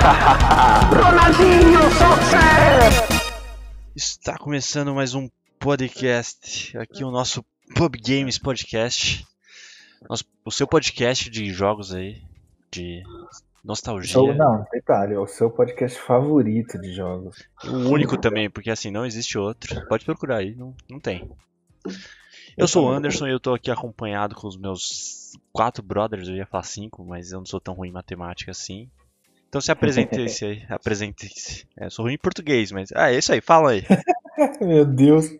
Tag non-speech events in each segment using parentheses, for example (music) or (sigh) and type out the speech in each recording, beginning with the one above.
Ronaldinho Soccer! Está começando mais um podcast. Aqui o nosso Pub Games Podcast. Nosso- o seu podcast de jogos aí, de nostalgia. Ou não, detalhe, é o seu podcast favorito de jogos. O único também, porque assim, não existe outro. Pode procurar aí, não, não tem. Eu sou o Anderson e eu tô aqui acompanhado com os meus quatro brothers, eu ia falar cinco, mas eu não sou tão ruim em matemática assim. Então se apresente-se aí, (laughs) apresente-se. É, eu sou ruim em português, mas... Ah, é isso aí, fala aí. (laughs) Meu Deus. (laughs)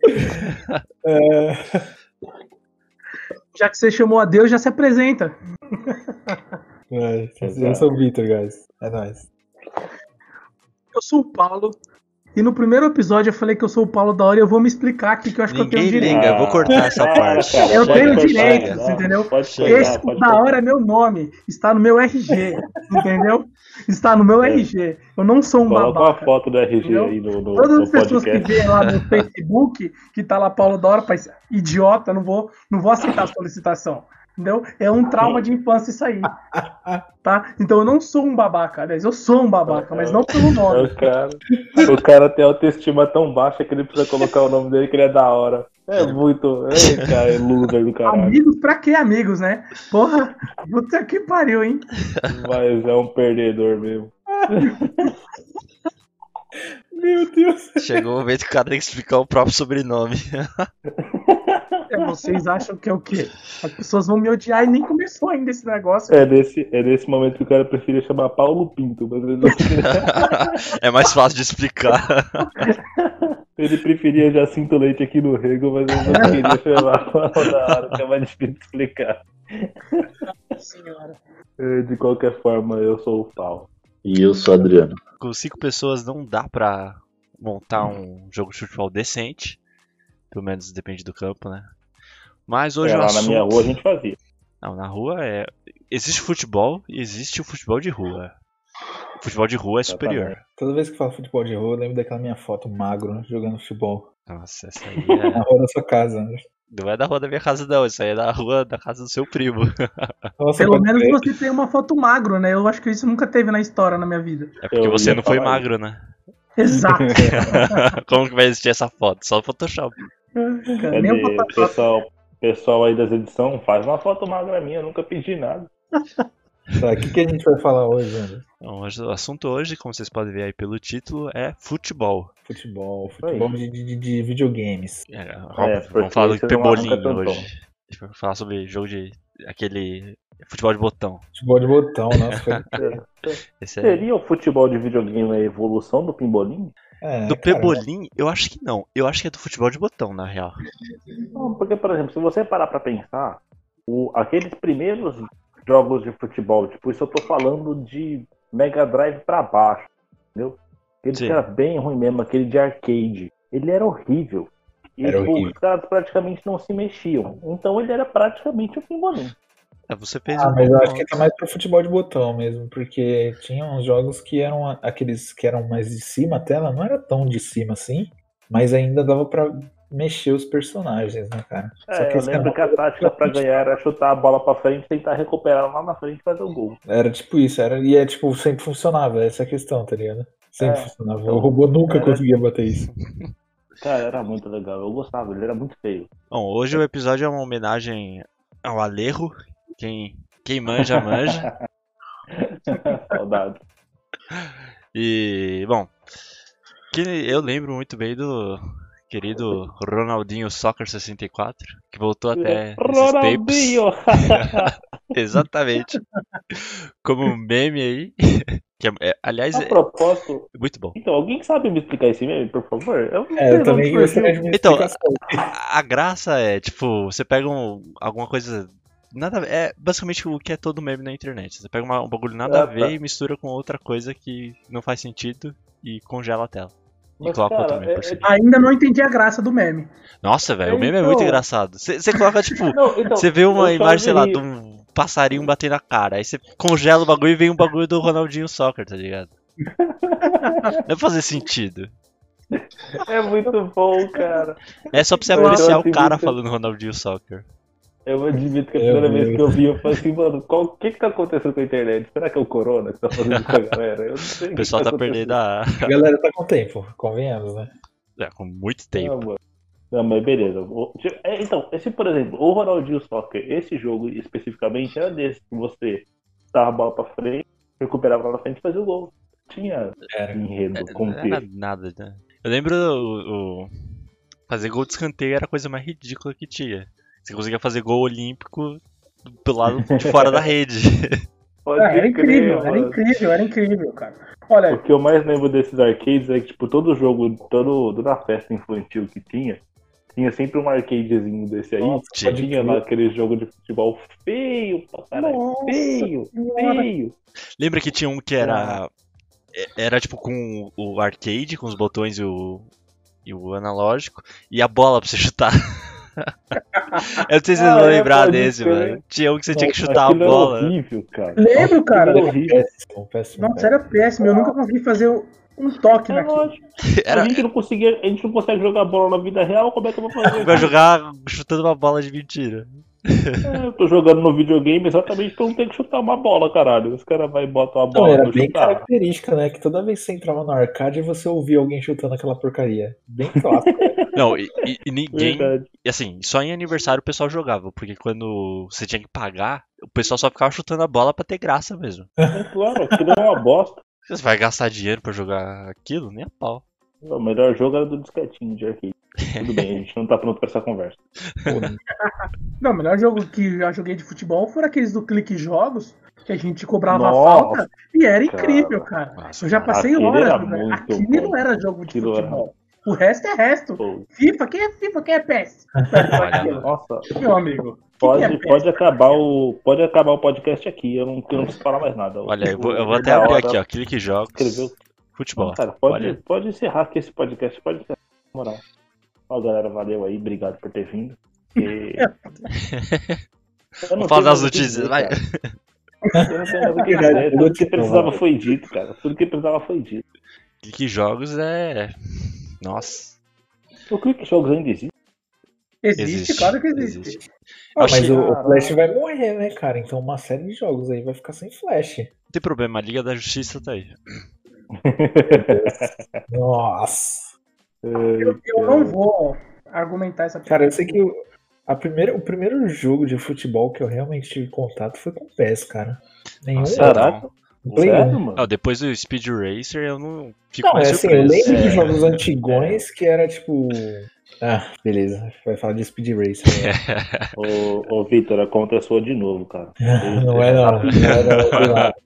É, Já que você chamou a Deus, já se apresenta. é, eu sou o Vitor, guys. É nóis. Eu sou o Paulo. E no primeiro episódio eu falei que eu sou o Paulo da hora e eu vou me explicar aqui que eu acho que eu Ninguém tenho direito. liga, eu vou cortar essa parte. Eu Pode tenho direitos, não, entendeu? Pode Esse cortar, Esse pode da hora é meu nome. Está no meu RG. (laughs) entendeu? Está no meu É. RG. Eu não sou um Coloca uma babaca. foto do RG Entendeu? aí no, no, Todas no as pessoas que podcast. veem lá no (laughs) Facebook, que tá lá Paulo da hora, faz idiota, não vou, não vou aceitar a solicitação. Entendeu? É um trauma de infância isso aí. (laughs) Tá? Então eu não sou um babaca, aliás, eu sou um babaca, mas não pelo nome. O cara, o cara tem autoestima tão baixa que ele precisa colocar o nome dele que ele é da hora. É muito. Ei, cara, é loser do caralho. Amigos, pra que amigos, né? Porra, puta que pariu, hein? Mas é um perdedor mesmo. Meu Deus. Chegou o momento que o cara tem que explicar o próprio sobrenome. (laughs) Vocês acham que é o quê? As pessoas vão me odiar e nem começou ainda esse negócio. É nesse, é nesse momento que o cara preferia chamar Paulo Pinto, mas ele, não- (laughs) é mais fácil de explicar. (laughs) ele preferia Jacinto Leite aqui no Rego, mas ele não queria chamar Paulo da hora, que é mais difícil de explicar. Senhora. É, De qualquer forma, eu sou o Paulo. E eu sou Adriano. Com cinco pessoas não dá pra montar um jogo de futebol decente. Pelo menos depende do campo, né? Mas hoje É, o lá assunto... na minha rua a gente fazia. Não, na rua é... Existe futebol e existe o futebol de rua. O futebol de rua é superior. Toda vez que eu falo futebol de rua, eu lembro daquela minha foto magro jogando futebol. Nossa, essa aí (laughs) Na é... rua da sua casa. né? não é da rua da minha casa não, isso aí é da rua da casa do seu primo. (laughs) Nossa, Pelo menos crer. você tem uma foto magro, né? Eu acho que isso nunca teve na história na minha vida. É porque Eu você não foi falar magro, né? Exato. (laughs) Como que vai existir essa foto? Só no Photoshop. Cara, nem o Cadê? Photoshop. Pessoal, pessoal aí das edições, faz uma foto magra minha, eu nunca pedi nada. (laughs) Tá, o que, que a gente vai falar hoje, André? Então, o assunto hoje, como vocês podem ver aí pelo título, é futebol. Futebol, futebol de, de- de videogames. É, É, vamos falar do pebolinho tantão. hoje. A gente vai falar sobre jogo de. aquele. futebol de botão. Futebol de botão, (laughs) nossa. foi- Esse é. Seria o futebol de videogame a evolução do pimbolim? É, Do cara, pebolim, eu acho que não. Eu acho que é do futebol de botão, na real. Não, porque, por exemplo, se você parar pra pensar, o, aqueles primeiros jogos de futebol, tipo, isso eu tô falando de Mega Drive pra baixo, entendeu? Aquele Sim. que era bem ruim mesmo, aquele de arcade. Ele era horrível. E Era tipo, horrível. os caras praticamente não se mexiam. Então ele era praticamente o pimbolim. É, você fez Ah, um mas eu acho que tá mais pro futebol de botão mesmo, porque tinha uns jogos que eram aqueles que eram mais de cima, a tela não era tão de cima assim, mas ainda dava pra mexer os personagens, né, cara? Só É, eu lembro que a tática pra ganhar era chutar a bola pra frente, tentar recuperar lá na frente e fazer o gol. Era tipo isso, era, e é tipo, sempre funcionava, essa é a questão, tá ligado? Sempre É. funcionava. O robô nunca Era- conseguia bater isso. (laughs) Cara, era muito legal. Eu gostava, ele era muito feio. Bom, hoje o episódio é uma homenagem ao Alejo. Quem, quem manja, manja. (laughs) Saudade. E, bom, que eu lembro muito bem do querido Ronaldinho Soccer 64, que voltou até. (laughs) Ronaldinho! (laughs) Exatamente. Como um meme aí. Que é- é- aliás, A é propósito, muito bom. então, alguém sabe me explicar esse meme, por favor? Eu É, eu também gostaria de uma Então. A, a graça é, tipo, você pega um- alguma coisa. Nada É basicamente o que é todo meme na internet. Você pega uma- um bagulho nada Ah, a ver tá. e mistura com outra coisa que não faz sentido e congela a tela. E Mas, coloca cara, outro meme é- por cima. Ainda não entendi a graça do meme. Nossa, velho, o meme é então- muito engraçado. Você você coloca, (laughs) tipo, Não, então, você vê uma imagem, sei lá, de um passarinho batendo na cara. Aí você congela o bagulho e vem um bagulho do Ronaldinho Soccer, tá ligado? (laughs) Não vai fazer sentido. É muito bom, cara. É só pra você Eu apreciar acho o cara muito- falando Ronaldinho Soccer. Eu admito que a primeira vez que eu vi, eu falei assim, mano, qual- o que que tá acontecendo com a internet? Será que é o Corona que tá fazendo com a galera? Eu não sei O que pessoal tá acontecendo. perdendo a. A galera tá com tempo, convenhamos, né? É, com muito Não, tempo. mano. Não, mas beleza. É, Então, esse, por exemplo, o Ronaldinho Soccer, esse jogo especificamente era desse que você dava a bola pra frente, recuperava lá na frente e fazia o gol. Tinha Era. enredo, Não era nada, né? Eu lembro o, o- fazer gol de escanteio era a coisa mais ridícula que tinha. Você conseguia fazer gol olímpico pelo lado de fora da rede. (laughs) Pode Ah, era crer, incrível, era incrível, era incrível, cara. Olha, O que eu mais lembro desses arcades é que, tipo, todo jogo, todo, toda festa infantil que tinha, tinha sempre um arcadezinho desse aí. Nossa, Tinha. tinha lá aquele jogo de futebol feio pra caralho. Nossa feio, Senhora. feio. Lembra que tinha um que era. é- Era tipo com o arcade, com os botões e o, e o analógico, e a bola pra você chutar. (laughs) Eu não sei se vocês Ah, vão é, lembrar desse, mano. Tinha um que você tinha que chutar a aquilo era bola. horrível, cara. lembro, cara. Era péssimo, péssimo. Nossa, era péssimo. Eu nunca consegui fazer um toque É naquilo. lógico. (laughs) Era, A gente não conseguia, a gente não consegue jogar bola na vida real, como é que eu vou fazer? vai jogar chutando uma bola de mentira. É, eu tô jogando no videogame exatamente pra não ter que chutar uma bola, caralho. Os caras vão e botam a Não, bola era pra bem chutar. característica, né? Que toda vez que você entrava no arcade, você ouvia alguém chutando aquela porcaria. Bem clássico. (laughs) Não, e, e- ninguém. Verdade. E assim, só em aniversário o pessoal jogava, porque quando você tinha que pagar, o pessoal só ficava chutando a bola pra ter graça mesmo. É claro, aquilo era uma bosta. Você vai gastar dinheiro pra jogar aquilo? Nem a pau. O melhor jogo era do disquetinho de arcade. (laughs) Tudo bem, a gente não tá pronto pra essa conversa. Não, o melhor jogo que já joguei de futebol foram aqueles do Clique Jogos, que a gente cobrava a Nossa, falta e era incrível, cara. Nossa, Eu já cara. passei aquele horas era muito Aquilo bom. era jogo de Aquilo era- futebol. O resto é resto. Pô, FIFA, quem é FIFA? Quem é PES? (laughs) Nossa, Meu amigo. que pode, é pode, acabar o, pode acabar o podcast aqui. Eu não, eu não preciso falar mais nada. Olha, eu vou, eu vou até abrir aqui, ó. Clique jogos. Escreveu. Futebol. Não, cara, pode, Olha. pode encerrar aqui esse podcast. Pode encerrar. Na moral. Ó, galera, valeu aí. Obrigado por ter vindo. (laughs) não Vamos falar das que notícias, vai. Eu não tenho que dizer. Tudo que precisava foi dito, cara. Tudo que precisava foi dito. Clique jogos é. Nossa. O Clique Jogos ainda existe? Existe, claro que existe. Ah, Achei- mas o, o. Flash vai morrer, né, cara? Então uma série de jogos aí vai ficar sem Flash. Não tem problema, a Liga da Justiça tá aí. Nossa. Eu, eu não vou argumentar essa Cara, eu sei que o, a primeira, o primeiro jogo de futebol que eu realmente tive contato foi com o PES, cara. Nenhum. Caraca. Play Sério, mano? Não, depois do Speed Racer eu não fico Não, mais é assim, eu lembro de É, jogos antigões que era tipo. Ah, beleza. Vai falar de Speed Racer. né? (laughs) Ô, ô Vitor, a conta é sua de novo, cara. (laughs) não é não. Não é não. (laughs)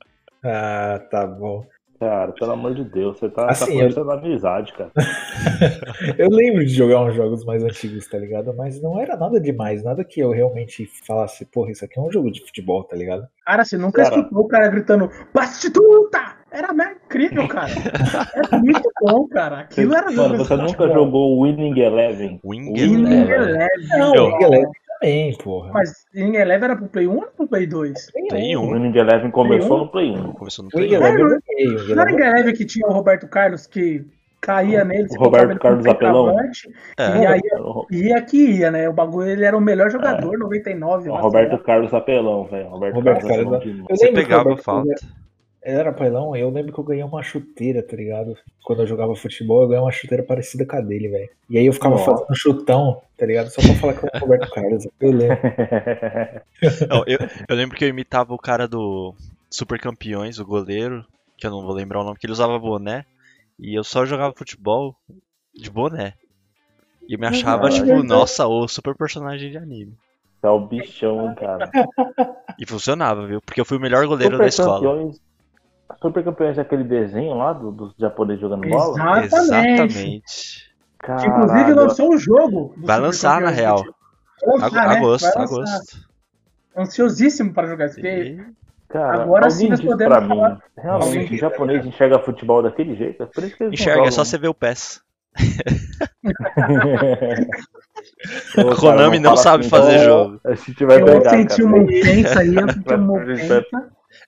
Ah, tá bom. Cara, pelo amor de Deus, você tá, Assim, tá eu- amizade, cara. (laughs) Eu lembro de jogar uns jogos mais antigos, tá ligado? Mas não era nada demais, nada que eu realmente falasse, porra, isso aqui é um jogo de futebol, tá ligado? Cara, você nunca Cara. escutou o cara gritando Bastituta! Era incrível, cara. (laughs) É muito bom, cara. Aquilo era Mano, você nunca jogou Winning Eleven? Winning Winning Eleven. Eleven. Não, Eu- League Eleven também, porra. Mas Winning Eleven era pro Play 1 ou pro Play 2? Tem O um. Winning Eleven começou no Play 1. Começou no O Play League 1. Eleven eu joguei. o League Não era Winning Eleven que tinha o Roberto Carlos que caía nele, você O Roberto Carlos Apelão? É, E aí O ia que ia, né? O bagulho, ele era o melhor jogador, 99. o Roberto lá. Carlos Apelão, velho. Roberto, Roberto Carlos Carlos Apelão de novo. Eu Você o pegava falta. Era pailão, eu lembro que eu ganhei uma chuteira, tá ligado? Quando eu jogava futebol, eu ganhei uma chuteira parecida com a dele, velho. E aí eu ficava Nossa. fazendo chutão, tá ligado? Só pra falar que eu era o Roberto Carlos. Eu lembro. (laughs) Não, eu, eu lembro que eu imitava o cara do Super Campeões, o goleiro, que eu não vou lembrar o nome, que ele usava boné. E eu só jogava futebol de boné. E eu me achava, Ah, tipo, nossa, o super personagem de anime. É o bichão, cara. E funcionava, viu? Porque eu fui o melhor goleiro da Super escola. campeões. Super campeões é aquele desenho lá do- dos japoneses jogando bola? Exatamente. Exatamente. Que, inclusive Caralho. lançou um jogo. do Vai lançar, na real. Lançar, Ago- né? Agosto, lançar. agosto. Ansiosíssimo para jogar isso. porque E- Cara, Agora sim nós podemos pra falar- mim, realmente, o japonês enxerga futebol daquele jeito? É por isso que eles Enxerga, é só jogam. você ver o PES. (laughs) A Konami não sabe assim, fazer então, jogo. A gente vai Eu pegar, senti cara. uma ofensa aí, eu senti (laughs) uma ofensa.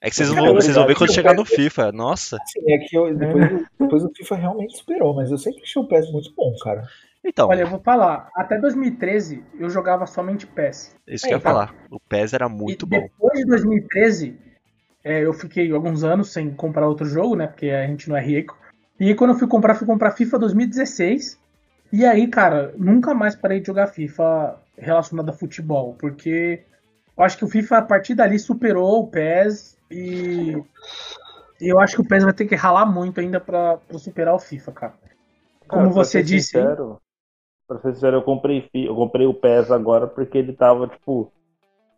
É que vocês, vão, vocês vão ver quando chegar no FIFA. Nossa. Assim, é que eu, depois, depois o FIFA realmente superou, mas eu sempre achei o PES muito bom, cara. Então, Olha, eu vou falar, até 2013 eu jogava somente PES. isso que eu ia é, tá. falar. O PES era muito e bom. depois de 2013, é, eu fiquei alguns anos sem comprar outro jogo, né? Porque a gente não é rico. E aí quando eu fui comprar, fui comprar FIFA 2016. E aí, cara, nunca mais parei de jogar FIFA relacionado a futebol. Porque eu acho que o FIFA, a partir dali, superou o PES. E, eu acho que o PES vai ter que ralar muito ainda pra, pra superar o FIFA, cara. Como Cara, você disse, hein? Sincero, pra ser sincero, eu comprei, eu comprei o PES agora porque ele tava, tipo,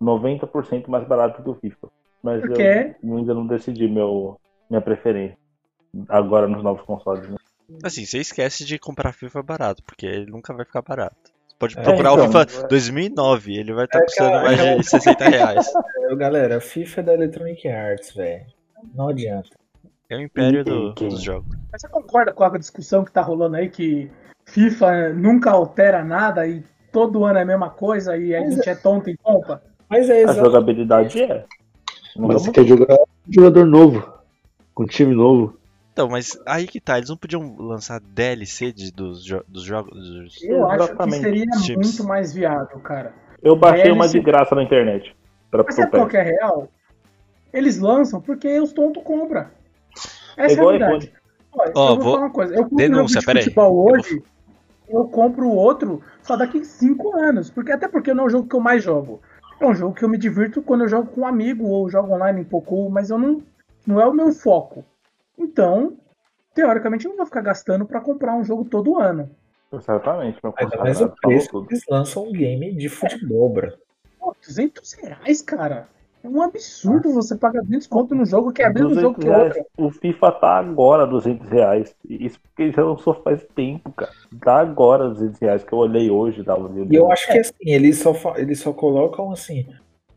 90% mais barato que o FIFA. Mas Por eu ainda não decidi meu, minha preferência. Agora nos novos consoles, né? Assim, você esquece de comprar FIFA barato, porque ele nunca vai ficar barato. Pode É, procurar então, o FIFA 2009, ele vai estar É, custando cara, mais é. de 60 reais. (laughs) Eu, galera, FIFA é da Electronic Arts, velho. Não adianta. É o império do- dos jogos. Mas você concorda com a discussão que tá rolando aí que FIFA nunca altera nada e todo ano é a mesma coisa e a Mas gente é tonto e compra? Mas é A exato. jogabilidade é. Mas é você quer jogar com um jogador novo, com um time novo. Então, mas aí que tá, eles não podiam lançar DLC de, dos, jo- dos jogos. dos- Eu acho que seria Chips. muito mais viável, cara. Eu baixei DLC. uma de graça na internet. Pra Mas sabe qual que é real? Eles lançam porque os tontos compram. É Essa é, igual a verdade. Olha, Ó, eu vou, vou- falar uma coisa. Eu compro Denúncia, um jogo de futebol Eu hoje, eu compro o outro só daqui 5 anos. Porque, até porque não é o jogo que eu mais jogo. É um jogo que eu me divirto quando eu jogo com um amigo ou jogo online um pouco, mas eu não, não é o meu foco. Então, teoricamente, eu não vou ficar gastando pra comprar um jogo todo ano. Exatamente, Ainda mais o preço que eles lançam um game de futebol, bro. Pô, 200 reais, cara. É um absurdo você pagar 200 conto num jogo que é mesmo 200 jogo que reais. outro. O FIFA tá agora 200 reais. Isso porque ele já lançou faz tempo, cara. Tá agora 200 reais, que eu olhei hoje. Tá, E eu acho que assim, eles só, eles só colocam assim.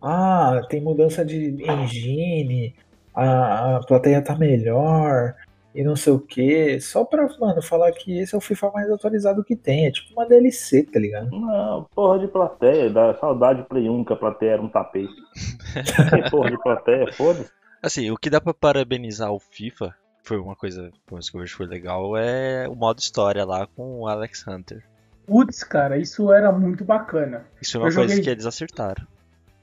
Ah, tem mudança de engine, a, a plateia tá melhor e não sei o que. Só pra, mano, falar que esse é o FIFA mais atualizado que tem. É tipo uma DLC, tá ligado? Não, porra de plateia. Dá saudade de Play 1, que a plateia era um tapete. (laughs) que porra de plateia, foda-se. Assim, o que dá pra parabenizar o FIFA, foi uma coisa, que eu vejo que foi legal, é o modo história lá com o Alex Hunter. Putz, cara, isso era muito bacana. Isso é uma Eu coisa joguei- que eles acertaram.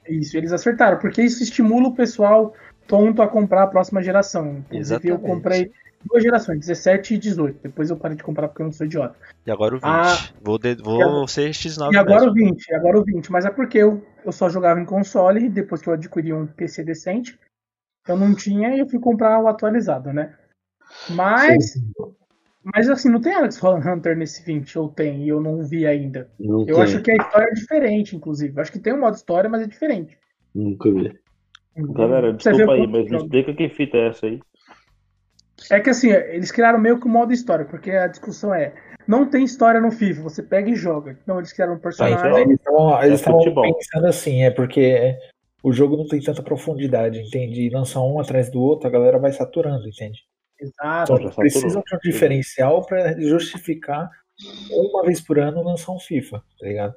Isso, eles acertaram, porque isso estimula o pessoal tonto a comprar a próxima geração. Inclusive, eu comprei duas gerações, 17 e 18. Depois eu parei de comprar porque eu não sou idiota. E agora o 20. Ah. vou de- vou agora- ser X9 E agora o mesmo. 20, e agora o 20. Mas é porque eu, eu só jogava em console, e depois que eu adquiri um PC decente, eu não tinha e eu fui comprar o atualizado, né? Mas, mas assim, não tem Alex Hunter nesse 20, ou tem, e eu não vi ainda. Não Eu tem, acho que a história é diferente, inclusive. Eu acho que tem um modo história, mas é diferente. nunca vi. Galera, Você vê desculpa aí, mas me explica que fita é essa aí. É que assim, eles criaram meio que o modo história, porque a discussão é, não tem história no FIFA, você pega e joga. Então eles criaram um Tá, personagem. então- Eles estavam eles É estavam pensando assim, é porque o jogo não tem tanta profundidade, entende? E lançar um atrás do outro, a galera vai saturando, entende? Exato. Então precisam de um diferencial pra justificar uma vez por ano lançar um FIFA, tá ligado?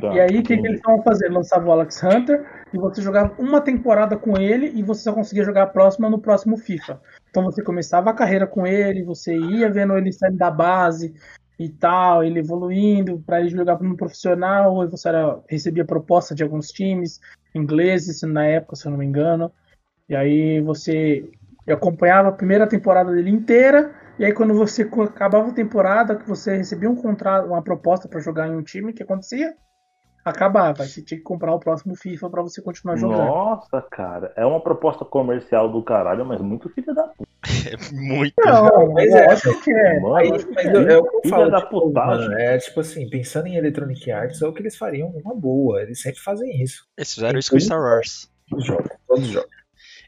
Tá, E aí, o que, que eles estavam fazendo? Lançava o Alex Hunter e você jogava uma temporada com ele e você só conseguia jogar a próxima no próximo FIFA. Então você começava a carreira com ele, você ia vendo ele saindo da base e tal, ele evoluindo para ele jogar no profissional, e você era, recebia proposta de alguns times ingleses na época, se eu não me engano. E aí você acompanhava a primeira temporada dele inteira, e aí quando você acabava a temporada, que você recebia um contrato, uma proposta para jogar em um time, o que acontecia? Acabava, você tinha que comprar o próximo FIFA para você continuar jogando. Nossa, cara, é uma proposta comercial do caralho, mas muito filha da puta. (laughs) É muito. Não, mas mas é, lógico que é. Mano, Aí, acho que mas é. o que eu Filha falo, da tipo, putagem. mano, é tipo assim, pensando em Electronic Arts, é o que eles fariam uma boa, eles sempre fazem isso. Eles fizeram isso com Star Wars. Todos os jogos, todos os jogos.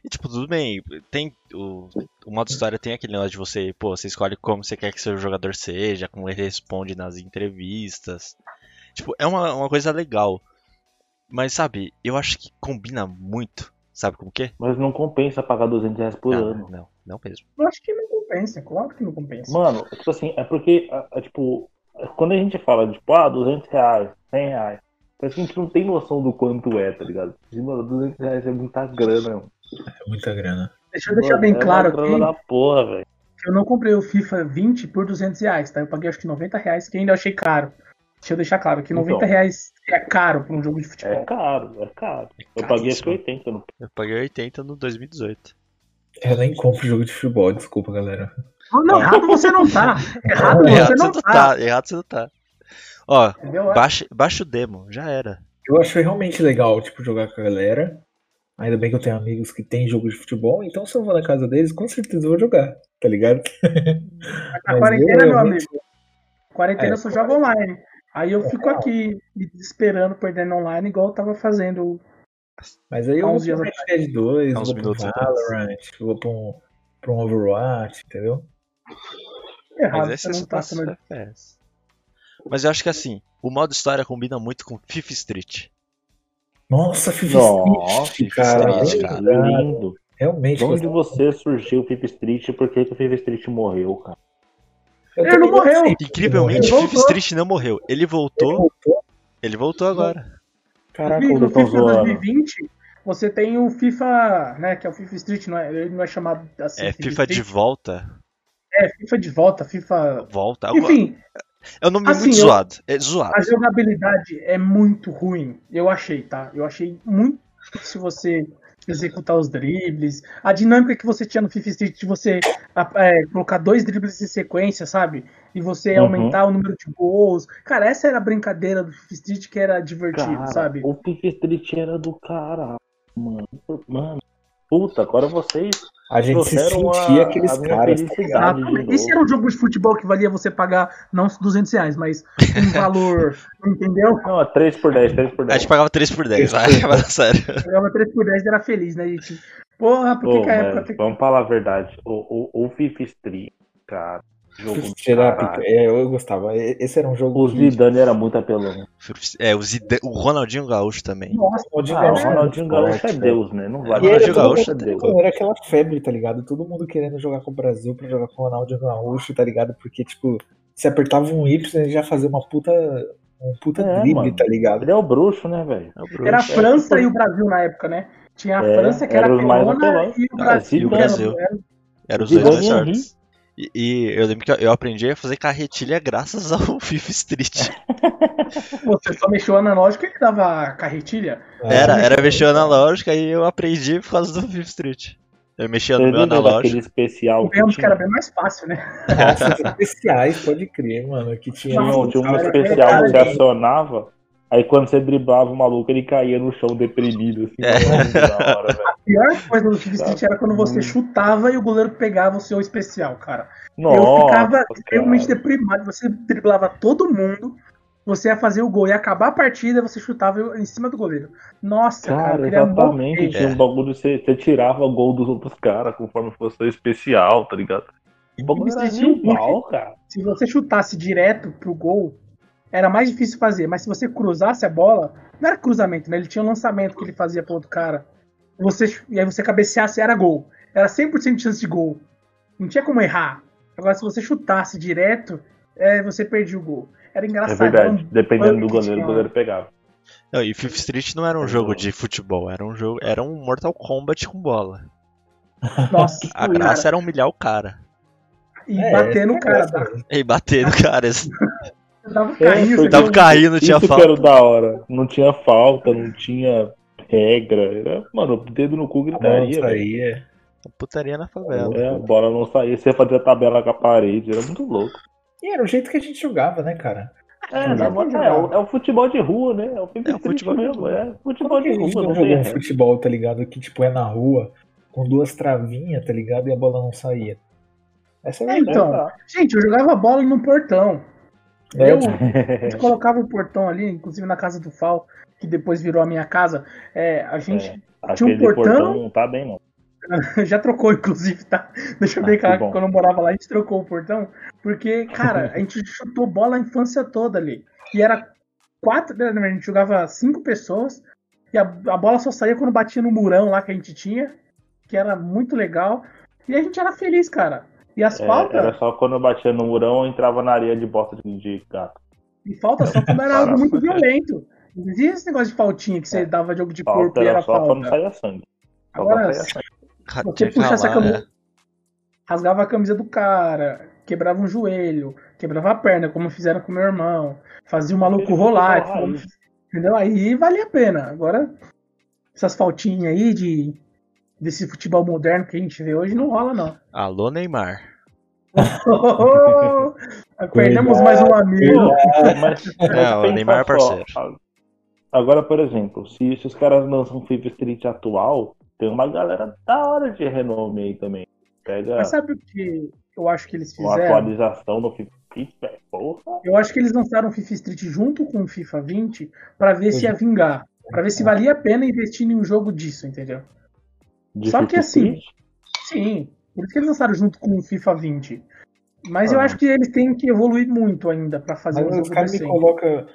E tipo, tudo bem, tem o, o modo história tem aquele negócio de você, pô, você escolhe como você quer que seu jogador seja, como ele responde nas entrevistas. Tipo, é uma, uma coisa legal. Mas sabe, eu acho que combina muito. Sabe com o quê? Mas não compensa pagar 200 reais por Não, ano. não, não mesmo. Eu acho que não compensa, claro que não compensa. Mano, tipo assim, é porque, a- a, tipo, quando a gente fala de, tipo, ah, 200 reais, 100 reais, parece que a gente não tem noção do quanto é, tá ligado? E, Mano, 200 reais é muita grana, mano. É muita grana. Deixa eu deixar Mano, bem é claro aqui da porra, velho. que eu não comprei o FIFA 20 por 200 reais, tá? Eu paguei acho que 90 reais, que ainda achei caro. Deixa eu deixar claro que 90 Então. reais é caro pra um jogo de É futebol. caro, é caro. Eu paguei acho que caríssimo. 80 no Eu paguei 80 no 2018. Eu nem compro jogo de futebol, desculpa, galera. Não, errado você não tá. Errado você Errado você não não tá. tá. Errado você não tá. Ó, Entendeu? baixa, baixa o demo, já era. Eu acho realmente legal, tipo, jogar com a galera. Ainda bem que eu tenho amigos que têm jogo de futebol, então se eu vou na casa deles, com certeza eu vou jogar, tá ligado? (laughs) A Mas quarentena, eu meu realmente- amigo. Quarentena É, eu só jogo online. Aí eu fico aqui me desesperando, perdendo online, igual eu tava fazendo. Mas aí eu pro dias Red Dead 2, Há uns vou pro minutos atrás. Valorant, vou pra um, pra um Overwatch, entendeu? Errado, Mas esse você é não só tá pra sendo. FPS. Mas eu acho que assim, o modo história combina muito com FIFA Street. Nossa, FIFA Nossa, Street, cara. Street, é cara. lindo. Realmente. De onde você surgiu o FIFA Street e por que, que o FIFA Street morreu, cara? Eu Ele não morreu. sei. Incrivelmente, Ele FIFA voltou. Street não morreu. Ele Ele voltou, voltou? ele voltou agora. Caraca, No FIFA zoando. 2020, você tem o FIFA, né? Que é o FIFA Street, não é, ele não é chamado assim. É FIFA de Street. volta. É, FIFA de volta, FIFA. Volta. Agora, Enfim, é um nome assim, muito eu- zoado. É zoado. a jogabilidade é muito ruim. Eu achei, tá? Eu achei muito difícil você executar os dribles. A dinâmica que você tinha no FIFA Street de você é, colocar dois dribles em sequência, sabe? E você Uhum. aumentar o número de gols. Cara, essa era a brincadeira do FIFA Street que era divertido, Cara, sabe? o FIFA Street era do caralho, mano. Mano, puta, agora vocês a gente se sentia a- aqueles a caras, tá. Esse era um jogo de futebol que valia você pagar não os 200 reais, mas um (laughs) valor, entendeu? Não, é 3 por 10, 3 por A 10. gente pagava 3 por 10, vai, fala sério. Jogava 3 por 10 e era feliz, né, gente? Porra, por que, Ô, que a época vamos falar a verdade. O, o, o FIFA Street, cara, jogo Será, é, eu gostava. Esse era um jogo O que Zidane era muito apelão. É, o, Zidane, o Ronaldinho Gaúcho também. Nossa, o Ronaldinho Ah, o Ronaldinho Gaúcho é Deus, né? Não vai Ronaldinho Gaúcho é é Deus. Era aquela febre, tá ligado? Todo mundo querendo jogar com o Brasil pra jogar com o Ronaldinho Gaúcho, tá ligado? Porque, tipo, se apertava um Y, ele já fazia uma puta. Um puta É, drible, mano. tá ligado? Ele é o bruxo, né, velho? É. Era a França tipo- e o Brasil na época, né? Tinha a É, França que era era mais pelona e o Ah, Brasil. e o que era- Brasil. era- Era os dois mais e. E, e eu lembro que eu aprendi a fazer carretilha graças (laughs) ao FIFA Street. (laughs) Você só mexeu analógico e dava carretilha. Era, era mexer o analógico, aí eu aprendi por causa do FIFA Street. Eu mexia no Você meu lembra daquele analógico. especial que Vemos que tinha? era bem mais fácil, né? Nossa, especiais, pode crer, mano. Que tinha. Tinha, um- tinha um especial que acionava, aí quando você driblava o maluco, ele caía no chão deprimido, assim. É. Hora, velho. A pior coisa do FIFA Street era quando você chutava e o goleiro pegava o seu especial, cara. eu Nossa, ficava extremamente deprimido. Você driblava todo mundo, você ia fazer o gol, ia acabar a partida, você chutava em cima do goleiro. Nossa, cara, eu Cara, exatamente. morrer. Tinha um bagulho, você, você tirava o gol dos outros caras conforme fosse o especial, tá ligado? O bagulho era animal, cara. Se você chutasse direto pro gol, era mais difícil fazer. Mas se você cruzasse a bola, não era cruzamento, né? Ele tinha um lançamento que ele fazia pro outro cara. Você, e aí você cabeceasse, era gol. Era 100% de chance de gol. Não tinha como errar. Agora, se você chutasse direto, é, você perdia o gol. Era É engraçado. verdade. era um Dependendo do goleiro, o goleiro pegava. Não, e FIFA Street não era um jogo de futebol, era um jogo, era um Mortal Kombat com bola. Nossa, A cara. graça era humilhar o cara. E É, bater no cara. é Dava, graça. E bater no cara. Dava É, porque você Tava caindo, tinha Isso falta. que era da hora. Não tinha falta, não tinha regra. Era, mano, dedo no cu gritaria, velho. saía. Putaria na favela. É, a bola não saía, você fazia tabela com a parede, era muito louco. E era o jeito que a gente jogava, né, cara? É, é, o, é o futebol de rua, né? É o, É o futebol de mesmo, rua. é futebol de a gente rua, não jogou um futebol, tá ligado? Que tipo é na rua, com duas travinhas, tá ligado? E a bola não saía. Essa é É, então, gente, eu jogava bola no portão. É, Eu, gente colocava o portão ali, inclusive na casa do Fal, que depois virou a minha casa. É, a gente Tinha um portão... portão? não tá bem, não. (laughs) já trocou, inclusive, tá? Deixa eu Ah, ver, que cara, quando eu morava lá, a gente trocou o portão. Porque, cara, a gente (laughs) chutou bola a infância toda ali. E era quatro, né, a gente jogava cinco pessoas. E a, a bola só saía quando batia no murão lá que a gente tinha, que era muito legal. E a gente era feliz, cara. E as É, faltas, era só quando eu batia no murão eu entrava na areia de bosta de, de gato. e falta só quando era algo muito violento. Não existia esse negócio de faltinha que você dava jogo de corpo Falta e era era só quando falta. saía sangue. Só Agora, quando sangue. Você puxa essa ralar, camiseta- é. rasgava a camisa do cara, quebrava um joelho, quebrava a perna, como fizeram com meu irmão, fazia o maluco rolar, raiz. entendeu? Aí valia a pena. Agora, essas faltinhas aí de desse futebol moderno que a gente vê hoje não rola, não. Alô, Neymar. (laughs) Perdemos mais um amigo. Mas (laughs) É, o Neymar é só, parceiro. Agora, por exemplo, se, se os caras lançam FIFA Street atual, tem uma galera da hora de renome aí também. Pega Mas sabe o que eu acho que eles uma fizeram? atualização no FIFA Street, velho. Porra. Eu acho que eles lançaram o FIFA Street junto com o FIFA 20 pra ver se ia vingar. Pra ver se valia a pena investir em um jogo disso, entendeu? De Só que assim. Sim, por isso que eles lançaram junto com o FIFA 20. Mas eu Ah. acho que eles têm que evoluir muito ainda pra fazer Mas um jogo caras me colocam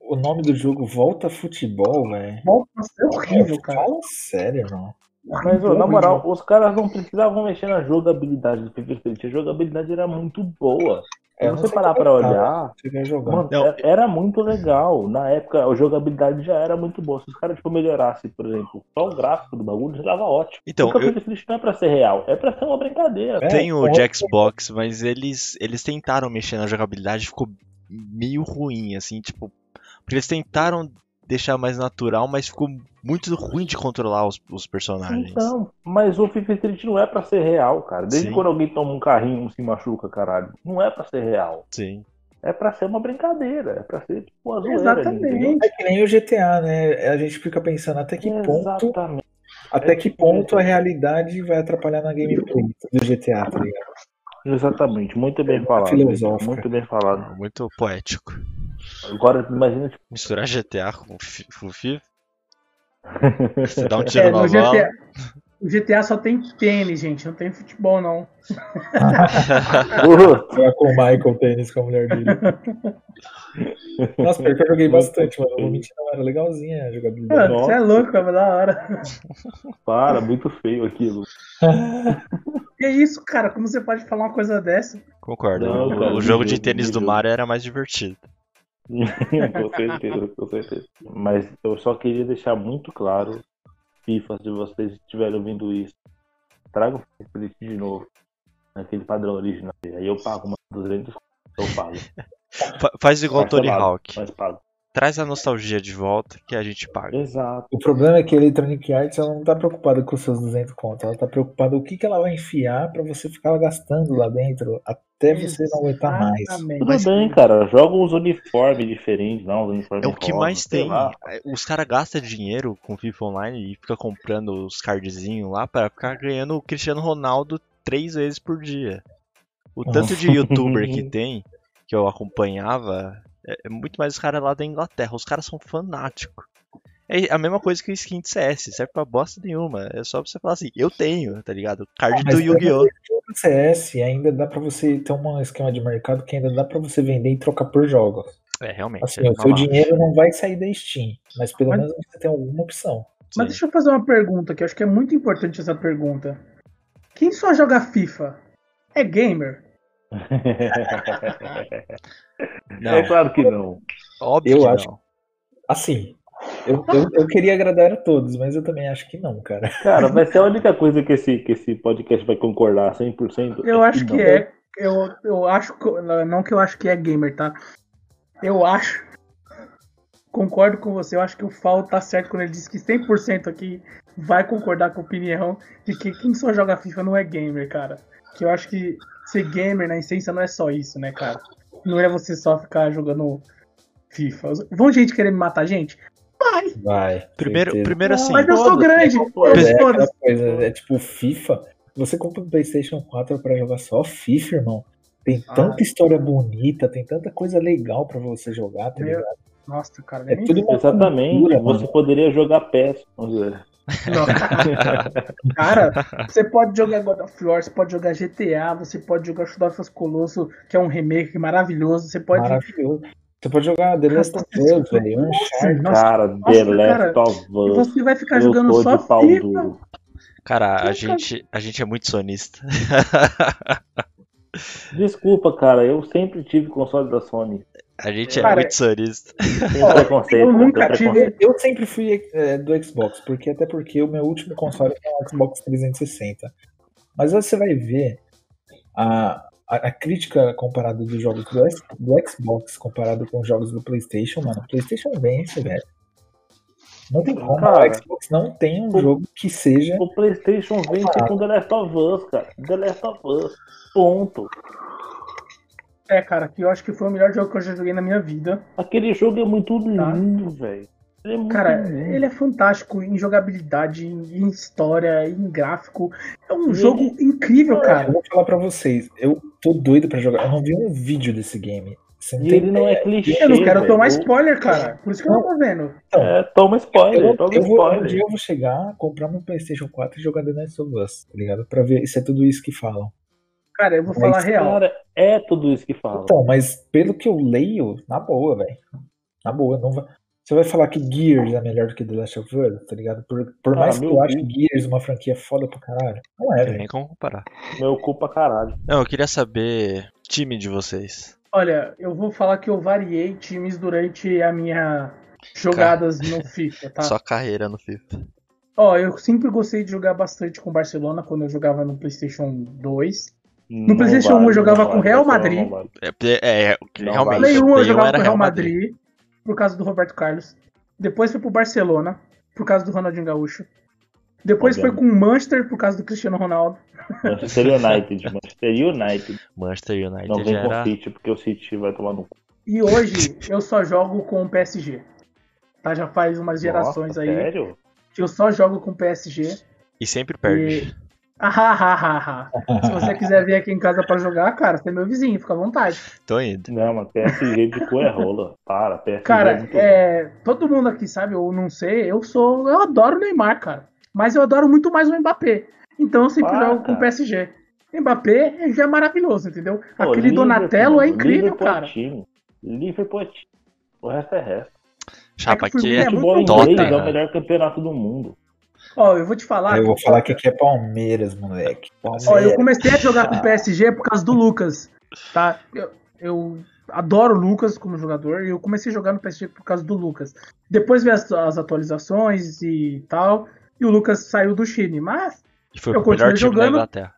o nome do jogo Volta Futebol, velho. Nossa, é horrível, cara. Fala sério, não. Mas, ô, na moral, os caras não precisavam mexer na jogabilidade do FIFA Street. A jogabilidade era muito boa. Se Eu não você parar é, cara. olhar, mano, Não. é- era muito legal. Na época, a jogabilidade já era muito boa. Se os caras tipo, melhorassem, por exemplo, só o gráfico do bagulho, já tava ótimo. Então, eu- o FIFA Street não é pra ser real, é pra ser uma brincadeira. É, Tem o de Xbox, mas eles, eles tentaram mexer na jogabilidade, ficou meio ruim, assim, tipo. Porque eles tentaram deixar mais natural, mas ficou muito ruim de controlar os, os personagens. Então, mas o FIFA Street não é pra ser real, cara. Desde Sim. quando alguém toma um carrinho e se machuca, caralho. Não é pra ser real. Sim. É pra ser uma brincadeira. É pra ser tipo uma zoeira. Exatamente. entendeu? É que nem o GTA, né? A gente fica pensando até que ponto, Exatamente. até É que ponto a realidade vai atrapalhar na gameplay do GTA, tá ligado? Exatamente. Muito bem falado. filosófica. Muito bem falado. Muito poético. Agora, imagina, tipo, Misturar GTA com, com FIFA. Você dá um (laughs) tiro É, na no bola. GTA, o GTA só tem tênis, gente, não tem futebol, não. (laughs) Jogar com o Michael tênis com a mulher dele. Nossa, pior que eu joguei bastante, mano. Não vou mentir, não. Era legalzinha a jogabilidade. Mano, você é louco, é da hora. para, muito feio aquilo. (laughs) Que isso, cara? Como você pode falar uma coisa dessa? Concordo. Não, o, cara, o jogo de tênis do. Mario era mais divertido. (laughs) com certeza, com certeza. Mas eu só queria deixar muito claro, FIFA, se vocês estiverem ouvindo isso, traga o Street de novo, naquele padrão original. Aí eu pago umas 200 eu pago. (laughs) Fa- faz igual o Tony Hawk. Mas pago. Traz a nostalgia de volta que a gente paga. Exato. O problema é que a Electronic Arts ela não tá preocupada com os seus 200 contos. Ela tá preocupada o que, que ela vai enfiar pra você ficar gastando lá dentro até você não aguentar mais. Exatamente. Tudo Mas- bem, cara. Joga uns uniformes diferentes, não, uns uniformes É o que rosa, mais tem. lá. Os caras gastam dinheiro com FIFA Online e fica comprando os cardzinhos lá para ficar ganhando o Cristiano Ronaldo três vezes por dia. O tanto de youtuber que (laughs) tem, que eu acompanhava, é, é muito mais os caras lá da Inglaterra. Os caras são fanáticos. É a mesma coisa que o skin de CS, serve pra bosta nenhuma. É só pra você falar assim, eu tenho, tá ligado? Card Mas do Yu-Gi-Oh! No CS ainda dá pra você ter um esquema de mercado que ainda dá pra você vender e trocar por jogos. É, realmente. Assim, é o seu dinheiro não vai sair da Steam, mas pelo Mas- menos você tem alguma opção. Mas Sim. deixa eu fazer uma pergunta, que eu acho que é muito importante essa pergunta. Quem só joga FIFA é gamer? Não, É claro que não. óbvio Eu que acho- não. Assim, eu, eu, eu queria agradar a todos, mas eu também acho que não, cara. Cara, vai ser a única coisa que esse, que esse podcast vai concordar 100%. Eu acho que não. é. Eu, eu acho. que- Não que eu acho que é gamer, tá? Eu acho. Concordo com você, eu acho que o Fal tá certo quando ele diz que 100% aqui vai concordar com a opinião de que quem só joga FIFA não é gamer, cara. Que eu acho que ser gamer na essência não é só isso, né, cara? Não é você só ficar jogando FIFA. Vão gente querer me matar, gente? Vai! Vai. Primeiro, certeza. primeiro assim, Mas eu sou grande! é é é tipo FIFA. Você compra um PlayStation 4 pra jogar só FIFA, irmão. Tem Ah. tanta história bonita, tem tanta coisa legal pra você jogar, tá Meu, ligado? Nossa, cara. É nem- tudo Exatamente. cultura, Você mano. poderia jogar PES. (laughs) Cara, você pode jogar God of War, você pode jogar GTA, você pode jogar Shadow of the Colossus, que é um remake maravilhoso, você pode. Maravilhoso. Você pode jogar The Last of Us, velho. Cara, nossa, The Last cara, of Us. você vai ficar Eu jogando só FIFA. duro. cara, a gente, a gente é muito sonista. Desculpa, cara. Eu sempre tive console da Sony. A gente é Cara, muito sonista. (laughs) Eu nunca tive-. Eu sempre fui é, do Xbox, porque até porque o meu último console foi um Xbox 360. Mas você vai ver, A, a, a crítica comparada dos jogos do, do Xbox comparado com os jogos do PlayStation, mano, o PlayStation vence, velho. Não tem como. Cara, o Xbox não tem um o- jogo que seja. O PlayStation vence com The Last of Us, cara. The Last of Us. Ponto. É, cara, que eu acho que foi o melhor jogo que eu já joguei na minha vida. Aquele jogo é muito Tá. lindo, velho. Ele é Cara, lindo. ele é fantástico em jogabilidade, em história, em gráfico. É um E jogo incrível, Eu cara. vou falar pra vocês, eu tô doido pra jogar. Eu não vi um vídeo desse game. Você não E tem ele não é clichê. Eu não quero velho. tomar spoiler, cara. Por isso que eu não tô vendo. É, toma spoiler, Eu, toma eu vou, um spoiler. dia eu vou chegar, comprar meu PlayStation 4 e jogar The Last of Us, tá ligado? Pra ver se é tudo isso que falam. Cara, eu vou Mas, falar real. Cara, é tudo isso que fala. Então, mas pelo que eu leio, na boa, velho. Na boa, não vai. Você vai falar que Gears é melhor do que The Last of Us, tá ligado? Por, por Ah, mais que eu ache Deus. Gears uma franquia foda pra caralho. Não é, Não tem velho. nem como comparar. Meu cu pra caralho. Não, eu queria saber time de vocês. Olha, eu vou falar que eu variei times durante a minha jogadas no FIFA, tá? Só carreira no FIFA. Ó, eu sempre gostei de jogar bastante com o Barcelona quando eu jogava no PlayStation 2. No PlayStation 1 eu jogava com Real Madrid. É, é, é, realmente. Play 1 eu Play 1 jogava com o Real Madrid, por causa do Roberto Carlos. Depois foi pro Barcelona, por causa do Ronaldinho Gaúcho. Depois foi com o Manchester, por causa do Cristiano Ronaldo. Manchester United, Manchester United. Manchester United Não vem com era. o City, porque o City vai tomar no cu. E hoje eu só jogo com o PSG. Tá? Já faz umas gerações Nossa, aí Sério? que eu só jogo com o PSG. E sempre perde. Ah, ah, ah, ah. Se você quiser vir aqui em casa pra jogar, cara, você é meu vizinho, fica à vontade. Tô indo. Não, mas PSG de cu é rola. Para, PSG é Cara, é, todo mundo aqui sabe, ou não sei, eu sou. Eu adoro o Neymar, cara. Mas eu adoro muito mais o Mbappé. Então eu sempre Ah, jogo com o. PSG. Mbappé já é maravilhoso, entendeu? Pô, Aquele Donatello é incrível, Liverpool é cara. time. Liverpool é time. O resto é resto. Chapa, É que aqui é é Tottenham. é o melhor campeonato do mundo. Ó, eu vou te falar. Eu vou falar que aqui é Palmeiras, moleque. Palmeiras. Ó, eu comecei a jogar com o (laughs) PSG por causa do Lucas, tá? Eu, eu adoro o Lucas como jogador e eu comecei a jogar no PSG por causa do Lucas. Depois veio as, as atualizações e tal, e o Lucas saiu do Chile, mas E foi eu continuei time da jogando.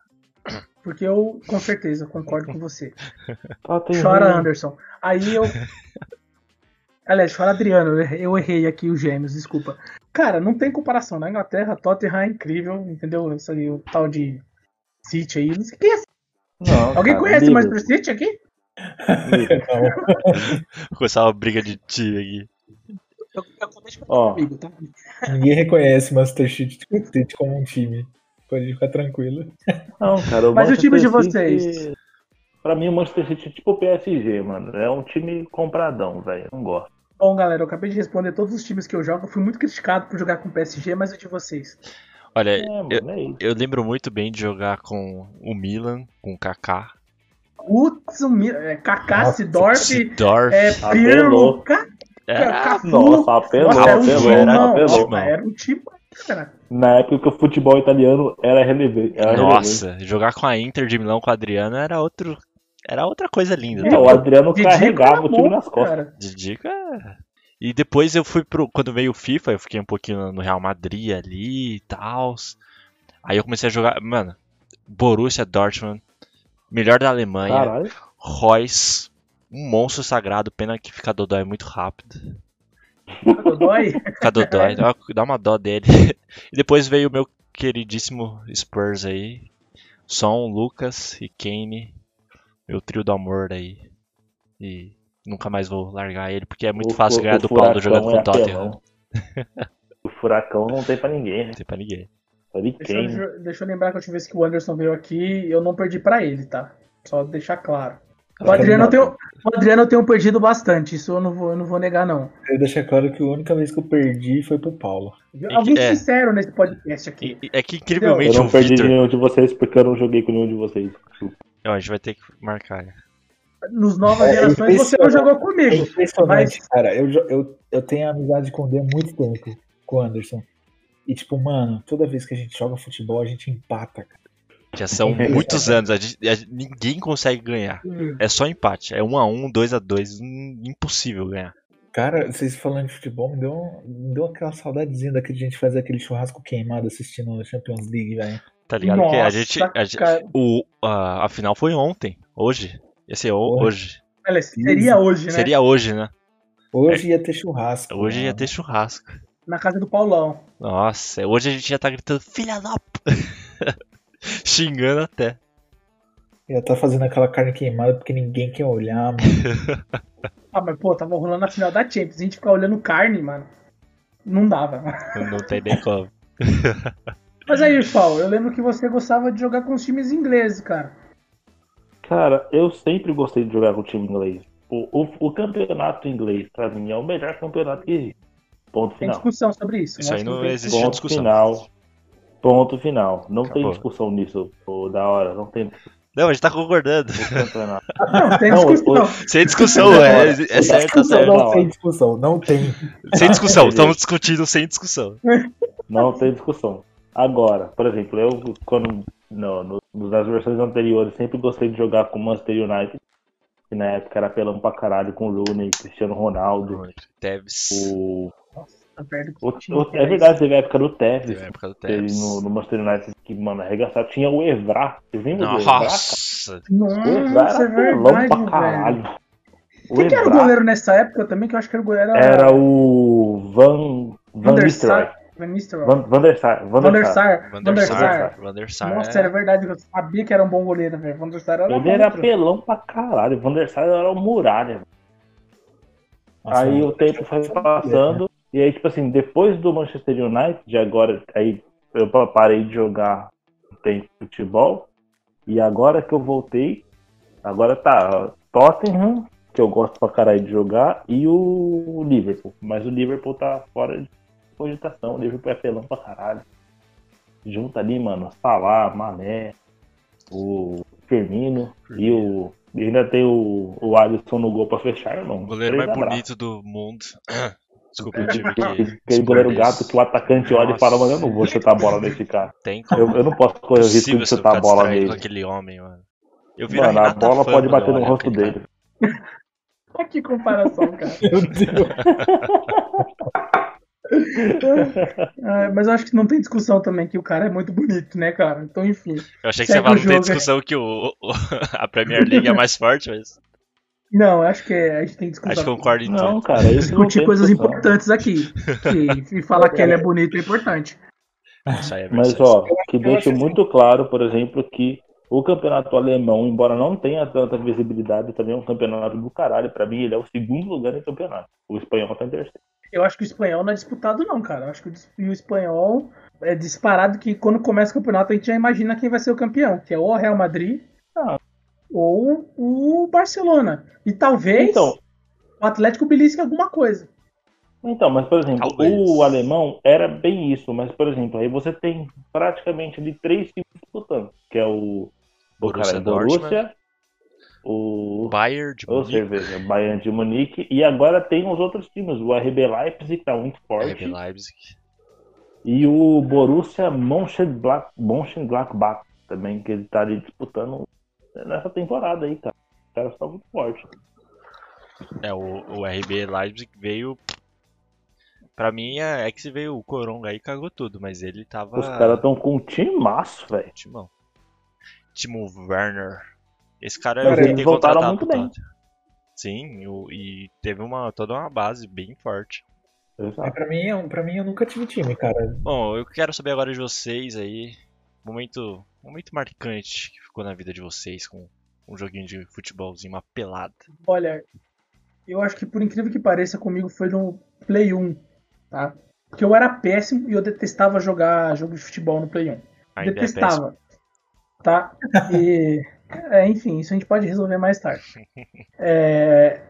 Porque eu com certeza concordo com você. Chora Anderson. Aí eu Aliás, chora Adriano, eu errei- eu errei aqui os gêmeos, desculpa. Cara, não tem comparação. Na Inglaterra, Tottenham é incrível, entendeu? Isso aí, o tal de City aí. Não sei quem é. Não, Alguém cara, conhece Liverpool. Manchester City aqui? (laughs) Começar uma briga de time aqui. Eu, Ó. comigo, tá? Ninguém reconhece Master City City como um time. Pode ficar tranquilo. Não, cara, o Mas o time de vocês? City- Pra mim, o Manchester City é tipo o PSG, mano. É um time compradão, velho. Não gosto. Bom, galera, eu acabei de responder todos os times que eu jogo. Eu fui muito criticado por jogar com o PSG, mas o de vocês. Olha, É, mano, eu, é eu lembro muito bem de jogar com o Milan, com o Kaká. Putz, o Mi- é, Kaká, Sidorf, Sidorf. é. Pirlo, Ca- Era. Nossa, apelou, Nossa, era um apelou, era não, apelou. não, era um time, cara. Na época que o futebol italiano era relevante. Era relevante. Nossa, jogar com a Inter de Milão com o Adriano era outro. Era outra coisa linda. Não, o Adriano Didico carregava o time nas costas. cara. De dica. E depois eu fui pro. Quando veio o FIFA, eu fiquei um pouquinho no Real Madrid ali e tal. Aí eu comecei a jogar. Mano, Borussia Dortmund, melhor da Alemanha, Caralho. Royce, um monstro sagrado, pena que fica Dodói muito rápido. Dodói. Fica Dodói, (laughs) dá uma- dá uma dó dele. (laughs) E depois veio o meu queridíssimo Spurs aí. Son, Lucas e Kane. Meu trio do amor aí. E nunca mais vou largar ele, porque é muito O fácil fu- ganhar o do Paulo jogando é com o Tottenham. apelão. (laughs) O furacão não tem pra ninguém, né? Não tem pra ninguém. Só de Deixa eu, deixa eu lembrar que a última vez que o Anderson veio aqui, eu não perdi pra ele, tá? Só deixar claro. O Acho que Adriano, eu não. tenho, o Adriano eu tenho perdido bastante, isso eu não vou, eu não vou negar, não. Eu deixar claro que a única vez que eu perdi foi pro Paulo. Alguém é. sincero nesse podcast aqui. É que Eu incrivelmente não o perdi Victor. nenhum de vocês porque eu não joguei com nenhum de vocês. Não, a gente vai ter que marcar. né? Nos novas É, gerações você não jogou É comigo. impressionante, Mas- cara. Eu, eu, eu tenho amizade com o D há muito tempo, com o Anderson. E tipo, mano, toda vez que a gente joga futebol, a gente empata, cara. Já são muitos anos, a gente- a ninguém consegue ganhar. É só empate. É 1 a 1 2 a 2 hum, Impossível ganhar. Cara, vocês falando de futebol, me deu, um- me deu aquela saudadezinha daquele gente fazer aquele churrasco queimado assistindo a Champions League, velho. Tá ligado? que a Nossa, gente. A, gente- o, a, a final foi ontem. Hoje. Ia ser ho- Hoje. hoje. Olha, seria hoje, né? Seria hoje, né? Hoje ia ter churrasco. Hoje né? ia ter churrasco. Na casa do Paulão. Nossa, hoje a gente ia estar gritando, filha da p... (laughs) Xingando até. Ia tá fazendo aquela carne queimada porque ninguém quer olhar, mano. (laughs) Ah, mas pô, tava rolando a final da Champions. A gente ficar olhando carne, mano. Não dava. Não, não tem nem como. (laughs) Mas aí, Paulo, eu lembro que você gostava de jogar com os times ingleses, cara. Cara, eu sempre gostei de jogar com o time inglês. O, o, o campeonato inglês, pra mim, é o melhor campeonato que existe. Ponto Tem final. discussão sobre isso. Isso né? aí não tem existe Ponto discussão. final. Ponto final. Não tem Acabou. discussão nisso, pô, da hora. Não tem Não, a gente tá concordando. (laughs) Não, tem Não, discussão. Sem discussão, é, é certo, tá Discussão, certo. não tem discussão, não tem. Sem discussão, estamos discutindo sem discussão. Não tem discussão. Agora, por exemplo, eu quando no, no, nas versões anteriores sempre gostei de jogar com o Manchester United, que na época era pelão pra caralho com o Rooney, Cristiano Ronaldo, Tevez. o, o- o- é verdade, teve a época do Tevez, Teve a época do teve Tevez. no, no Manchester United que, mano, arregaçado. Tinha o Evra, vocês lembram do Evra? Nossa! isso. O Evra é era pelão pra verdade, velho. caralho. O Quem que era o Evra goleiro nessa época também? Que eu acho que era o goleiro. era o Van, Van Nistelrooy. Van Nistelrooy. Van, Van der Sar. Van der Sar. Sar. Van Van der der Sar. Sar. Van der Sar. Nossa, é- era verdade. Eu sabia que era um bom goleiro, velho. Van der Sar era Ele era pelão pra caralho. Van der Sar era o muralha. Nossa, aí o tempo foi passando. E aí, tipo assim, depois do Manchester United, agora, aí eu pa- parei de jogar tempo de futebol. E agora que eu voltei, agora tá Tottenham, que eu gosto pra caralho de jogar, e o Liverpool. Mas o Liverpool tá fora de cogitação. O Liverpool é pelão pra caralho. Junta ali, mano, Salah, Mané, o Firmino e o. E ainda tem o, o Alisson no gol pra fechar, irmão. O goleiro mais bonito do mundo. (clears throat) Desculpa o time que. Aquele, goleiro gato que o atacante olha e fala, mano, eu não vou chutar a bola nesse cara. Tem como. Eu, eu não posso correr o risco de você chutar a bola nele. aquele homem, mano. Eu viro Mano, a Renata bola pode bater eu no rosto dele. (laughs) Olha que comparação, cara. (laughs) (laughs) Meu Deus. Ah, (laughs) mas eu acho que não tem discussão também que o cara é muito bonito, né, cara? Então, enfim. Eu achei que você o não tem jogo, discussão que o, o- a Premier League é mais forte, mas Não, eu acho que é- a gente tem discussão. acho que concordo em Não, cara, isso não Discutir tem coisas discussão. importantes aqui. Que, e falar que ele é bonito é importante. Isso aí é Mas, ó, que deixa muito claro, por exemplo, que o campeonato alemão, embora não tenha tanta visibilidade, também é um campeonato do caralho. Pra mim, ele é o segundo lugar em campeonato. O espanhol tá em terceiro. Eu acho que o espanhol não é disputado, não, cara. Eu acho que o espanhol é disparado que quando começa o campeonato a gente já imagina quem vai ser o campeão, que é ou o Real Madrid Ah. ou o Barcelona. E talvez Então, o Atlético belisque alguma coisa. Então, mas por exemplo, Talvez. o alemão era bem isso, mas por exemplo, aí você tem praticamente ali três times disputando, que é o, o Borussia cara Dortmund, Borussia, o, Bayern de Munique, cerveja, Bayern de Munique, e agora tem os outros times, o RB Leipzig, que tá muito forte, RB Leipzig. e o Borussia Mönchengladbach, Mönchengladbach também, que ele tá ali disputando nessa temporada aí, cara. Os caras estão muito fortes. É, o, o RB Leipzig veio. Pra mim é, é que se veio o Coronga aí cagou tudo, mas ele tava. Os caras estão com um timaço, velho. Timão. Timo Werner. Esse cara Mas eu tentei contratar muito bem. Sim, o- e teve uma, toda uma base bem forte. Exato. pra mim, eu- pra mim, eu nunca tive time, cara. Bom, eu quero saber agora de vocês aí. Momento, momento marcante que ficou na vida de vocês com um joguinho de futebolzinho, uma pelada. Olha, eu acho que por incrível que pareça comigo foi no Play 1, tá? Porque eu era péssimo e eu detestava jogar jogo de futebol no Play 1. Ainda é detestava. tá? (laughs) E, é, enfim, isso a gente pode resolver mais tarde. É,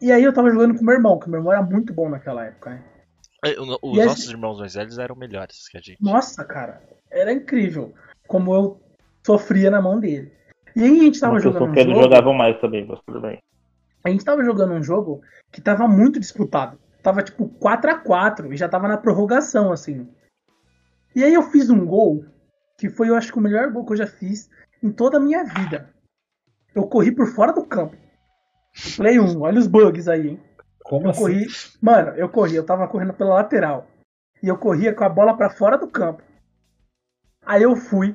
e aí eu tava jogando com meu irmão, que meu irmão era muito bom naquela época, né? É, Os E nossos irmãos mais velhos eram melhores que a gente. Nossa, cara, era incrível como eu sofria na mão dele. E aí a gente tava jogando um que eles jogo, jogavam mais também, mas tudo bem. a gente tava jogando um jogo que tava muito disputado. Tava tipo 4 a 4 e já tava na prorrogação, assim. E aí eu fiz um gol, que foi, eu acho que o melhor gol que eu já fiz em toda a minha vida. Eu corri por fora do campo. Play 1, olha os bugs aí, hein? Como Eu assim? corri. Mano, eu corri, eu tava correndo pela lateral. E eu corria com a bola pra fora do campo. Aí eu fui,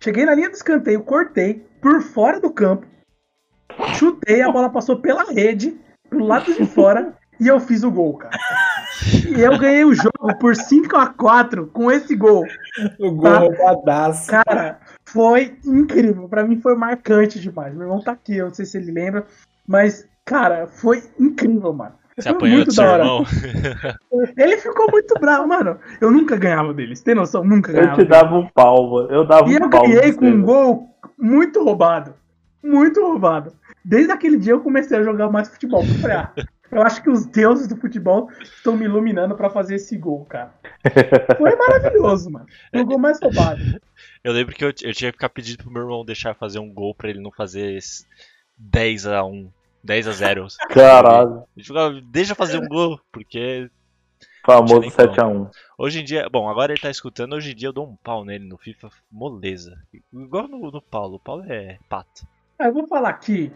Cheguei na linha do escanteio, cortei por fora do campo, chutei, a bola passou pela rede, pro lado de fora, (laughs) e eu fiz o gol, cara. E eu ganhei o jogo por 5 a 4 com esse gol. O gol Tá. roubadaço. Cara, foi incrível. Pra mim foi marcante demais. Meu irmão tá aqui, eu não sei se ele lembra. Mas, cara, foi incrível, mano. Você Foi apanhou muito do seu da hora. irmão? (laughs) Ele ficou muito bravo, mano. Eu nunca ganhava deles. Tem noção? Nunca Eu ganhava. te dava um pau, mano. Eu dava E um eu pau. ganhei com um gol muito roubado. Muito roubado. Desde aquele dia eu comecei a jogar mais futebol. Eu falei, ah, eu acho que os deuses do futebol estão me iluminando pra fazer esse gol, cara. Foi (laughs) maravilhoso, mano. Foi o gol mais roubado. Eu lembro que eu, eu tinha que ficar pedindo pro meu irmão deixar fazer um gol pra ele não fazer esse 10 a 1 10 a 0 Caralho. Ele ficava, deixa eu fazer um gol, porque Famoso Tinha nem 7x1. hoje em dia, bom, agora ele tá escutando, hoje em dia eu dou um pau nele no FIFA, moleza. Igual no, no Paulo, o Paulo é pato. Ah, eu vou falar aqui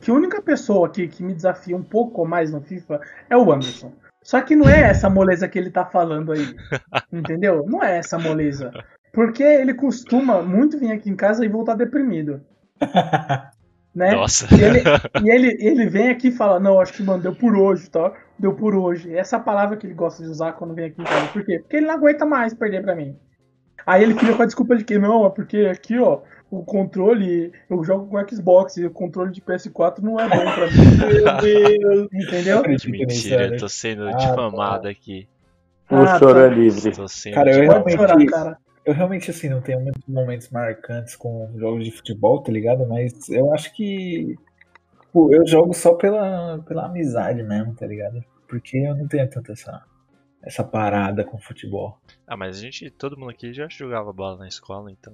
que a única pessoa aqui que me desafia um pouco mais no FIFA é o Anderson. Só que não é essa moleza que ele tá falando aí. (laughs) Entendeu? Não é essa moleza. Porque ele costuma muito vir aqui em casa e voltar deprimido. (laughs) Né? Nossa. E ele, e ele, ele vem aqui e fala, não, acho que, mano, deu por hoje, tá? Deu por hoje. Essa é palavra que ele gosta de usar quando vem aqui em casa. Por quê? Porque ele não aguenta mais perder pra mim. Aí ele fica com a desculpa de que, não, é porque aqui, ó, o controle, eu jogo com Xbox e o controle de PS4 não é bom pra mim. (laughs) Meu Deus. Entendeu? Mentira, eu tô sendo Ah, difamado aqui. O Ah, choro tá. é livre. Tô sendo Cara, eu realmente- chorar, cara. Eu realmente, assim, não tenho muitos momentos marcantes com jogos de futebol, tá ligado? Mas eu acho que. Pô, eu jogo só pela, pela amizade mesmo, tá ligado? Porque eu não tenho tanta essa, essa parada com futebol. Ah, mas a gente, todo mundo aqui já jogava bola na escola, então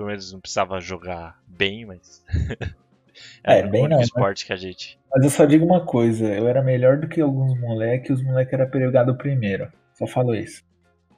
pelo menos não precisava jogar bem, mas. (laughs) É, bem não, né? esporte que a gente. Mas eu só digo uma coisa: eu era melhor do que alguns moleques, os moleques eram pegado primeiro. Só falo isso.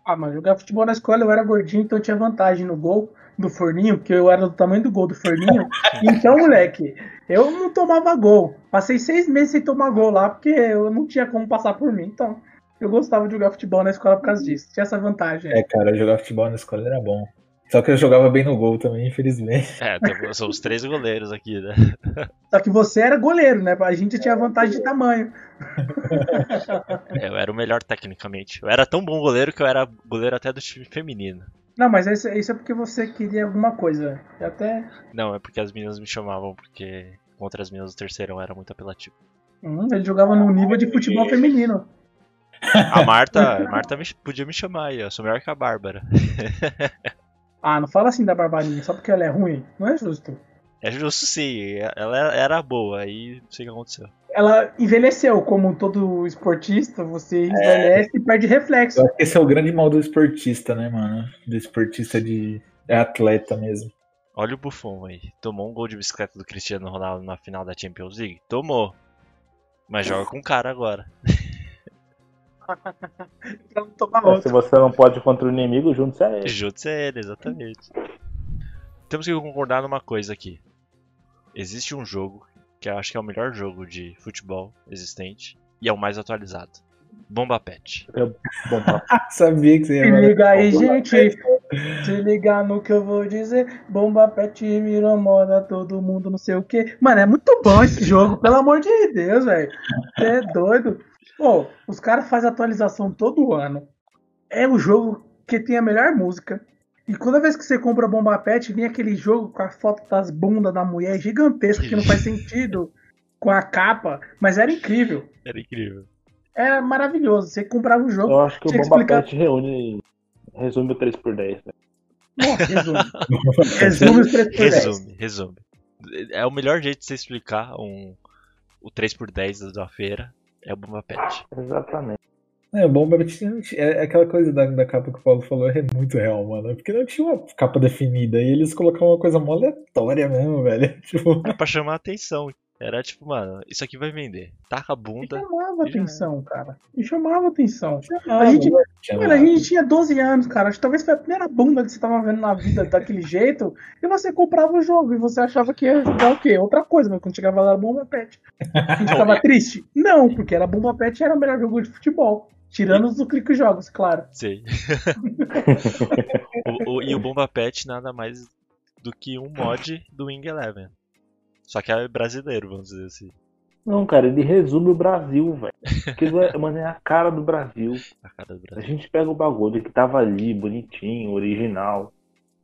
Ah, mas jogar futebol na escola eu era gordinho, então eu tinha vantagem no gol do forninho, porque eu era do tamanho do gol do forninho. (laughs) então, moleque, eu não tomava gol. Passei seis meses sem tomar gol lá, porque eu não tinha como passar por mim. Então, eu gostava de jogar futebol na escola por causa disso. Tinha essa vantagem. É, cara, jogar futebol na escola era bom. Só que eu jogava bem no gol também, infelizmente. É, somos três goleiros aqui, né? Só que você era goleiro, né? A gente tinha vantagem de tamanho. É, Eu era o melhor tecnicamente. Eu era tão bom goleiro que eu era goleiro até do time feminino. Não, mas isso, isso é porque você queria alguma coisa. Eu até. Não, é porque as meninas me chamavam, porque contra as meninas do terceirão era muito apelativo. Hum, ele jogava no nível de futebol feminino. A Marta, a Marta me- podia me chamar aí, eu sou melhor que a Bárbara. (laughs) Ah, não fala assim da Barbarinha, só porque ela é ruim. Não é justo. É justo sim, ela era boa, aí não sei o que aconteceu. Ela envelheceu, como todo esportista, você envelhece e perde reflexo. Eu acho que esse é o grande mal do esportista, né, mano? Do esportista de. É atleta mesmo. Olha o Buffon aí. Tomou um gol de bicicleta do Cristiano Ronaldo na final da Champions League? Tomou. Mas joga com cara agora. (laughs) (laughs) Pra não tomar Mas outro. Se você não pode contra o inimigo, junto-se a ele. Juntos é ele, exatamente. Temos que concordar numa coisa aqui. Existe um jogo que eu acho que é o melhor jogo de futebol existente e é o mais atualizado. Bomba Pet. Bom, tá. Ah, sabia que você ia Se falar. liga aí, gente. Se liga no que eu vou dizer. Bomba pet virou moda, todo mundo não sei o que. Mano, é muito bom esse jogo, pelo amor de Deus, velho. Você é doido. Pô, os caras fazem atualização todo ano. É o jogo que tem a melhor música. E toda vez que você compra Bomba Pet, vem aquele jogo com a foto das bundas da mulher gigantesca que não faz (laughs) sentido com a capa, mas era incrível. Era incrível. Era maravilhoso. Você comprava o jogo. Eu acho que o Bomba explicar- Pet reúne. Resume o 3x10. Né? Resume. (laughs) Resume os 3 por 10. Resume, resume. É o melhor jeito de você explicar um, o 3x10 da feira. É o Bomba Pet. Exatamente. É, o Bomba Pet tinha- é aquela coisa da, da capa que o Paulo falou, é muito real, mano. Porque não tinha uma capa definida e eles colocavam uma coisa mó aleatória mesmo, velho. (laughs) Tipo, É pra chamar a atenção. Era tipo, mano, isso aqui vai vender. Taca a E bunda. chamava E já atenção, cara. E chamava atenção. ah, A gente- Mano, a gente tinha 12 anos, cara. Acho que talvez foi a primeira bunda que você tava vendo na vida daquele (laughs) jeito. E você comprava o jogo e você achava que ia jogar o quê? Outra coisa, mas quando chegava lá era Bomba Pet. A gente (laughs) ficava triste? Não, porque era Bomba Pet era o melhor jogo de futebol. Tirando os do Clique Jogos, claro. Sei. (laughs) O- o- e o Bomba Pet nada mais do que um mod do Wing Eleven. Só que é brasileiro, vamos dizer assim. Não, cara, ele resume o Brasil, velho. Aquilo é, (laughs) mano, é a cara do Brasil. A cara do A Brasil. gente pega o bagulho que tava ali, bonitinho, original.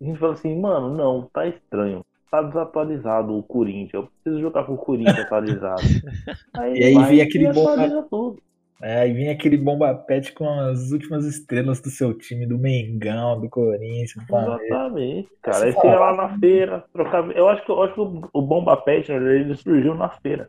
A gente fala assim, mano, não, tá estranho. Tá desatualizado o Corinthians. Eu preciso jogar com o Corinthians atualizado. (laughs) E aí vem aquele bomba- atualiza tudo. É, aí vem aquele bomba pet com as últimas estrelas do seu time, do Mengão, do Corinthians, do. Exatamente, cara. Aí chega lá na feira, trocar. Eu acho que, eu acho que o, Bomba Pet, ele surgiu na feira.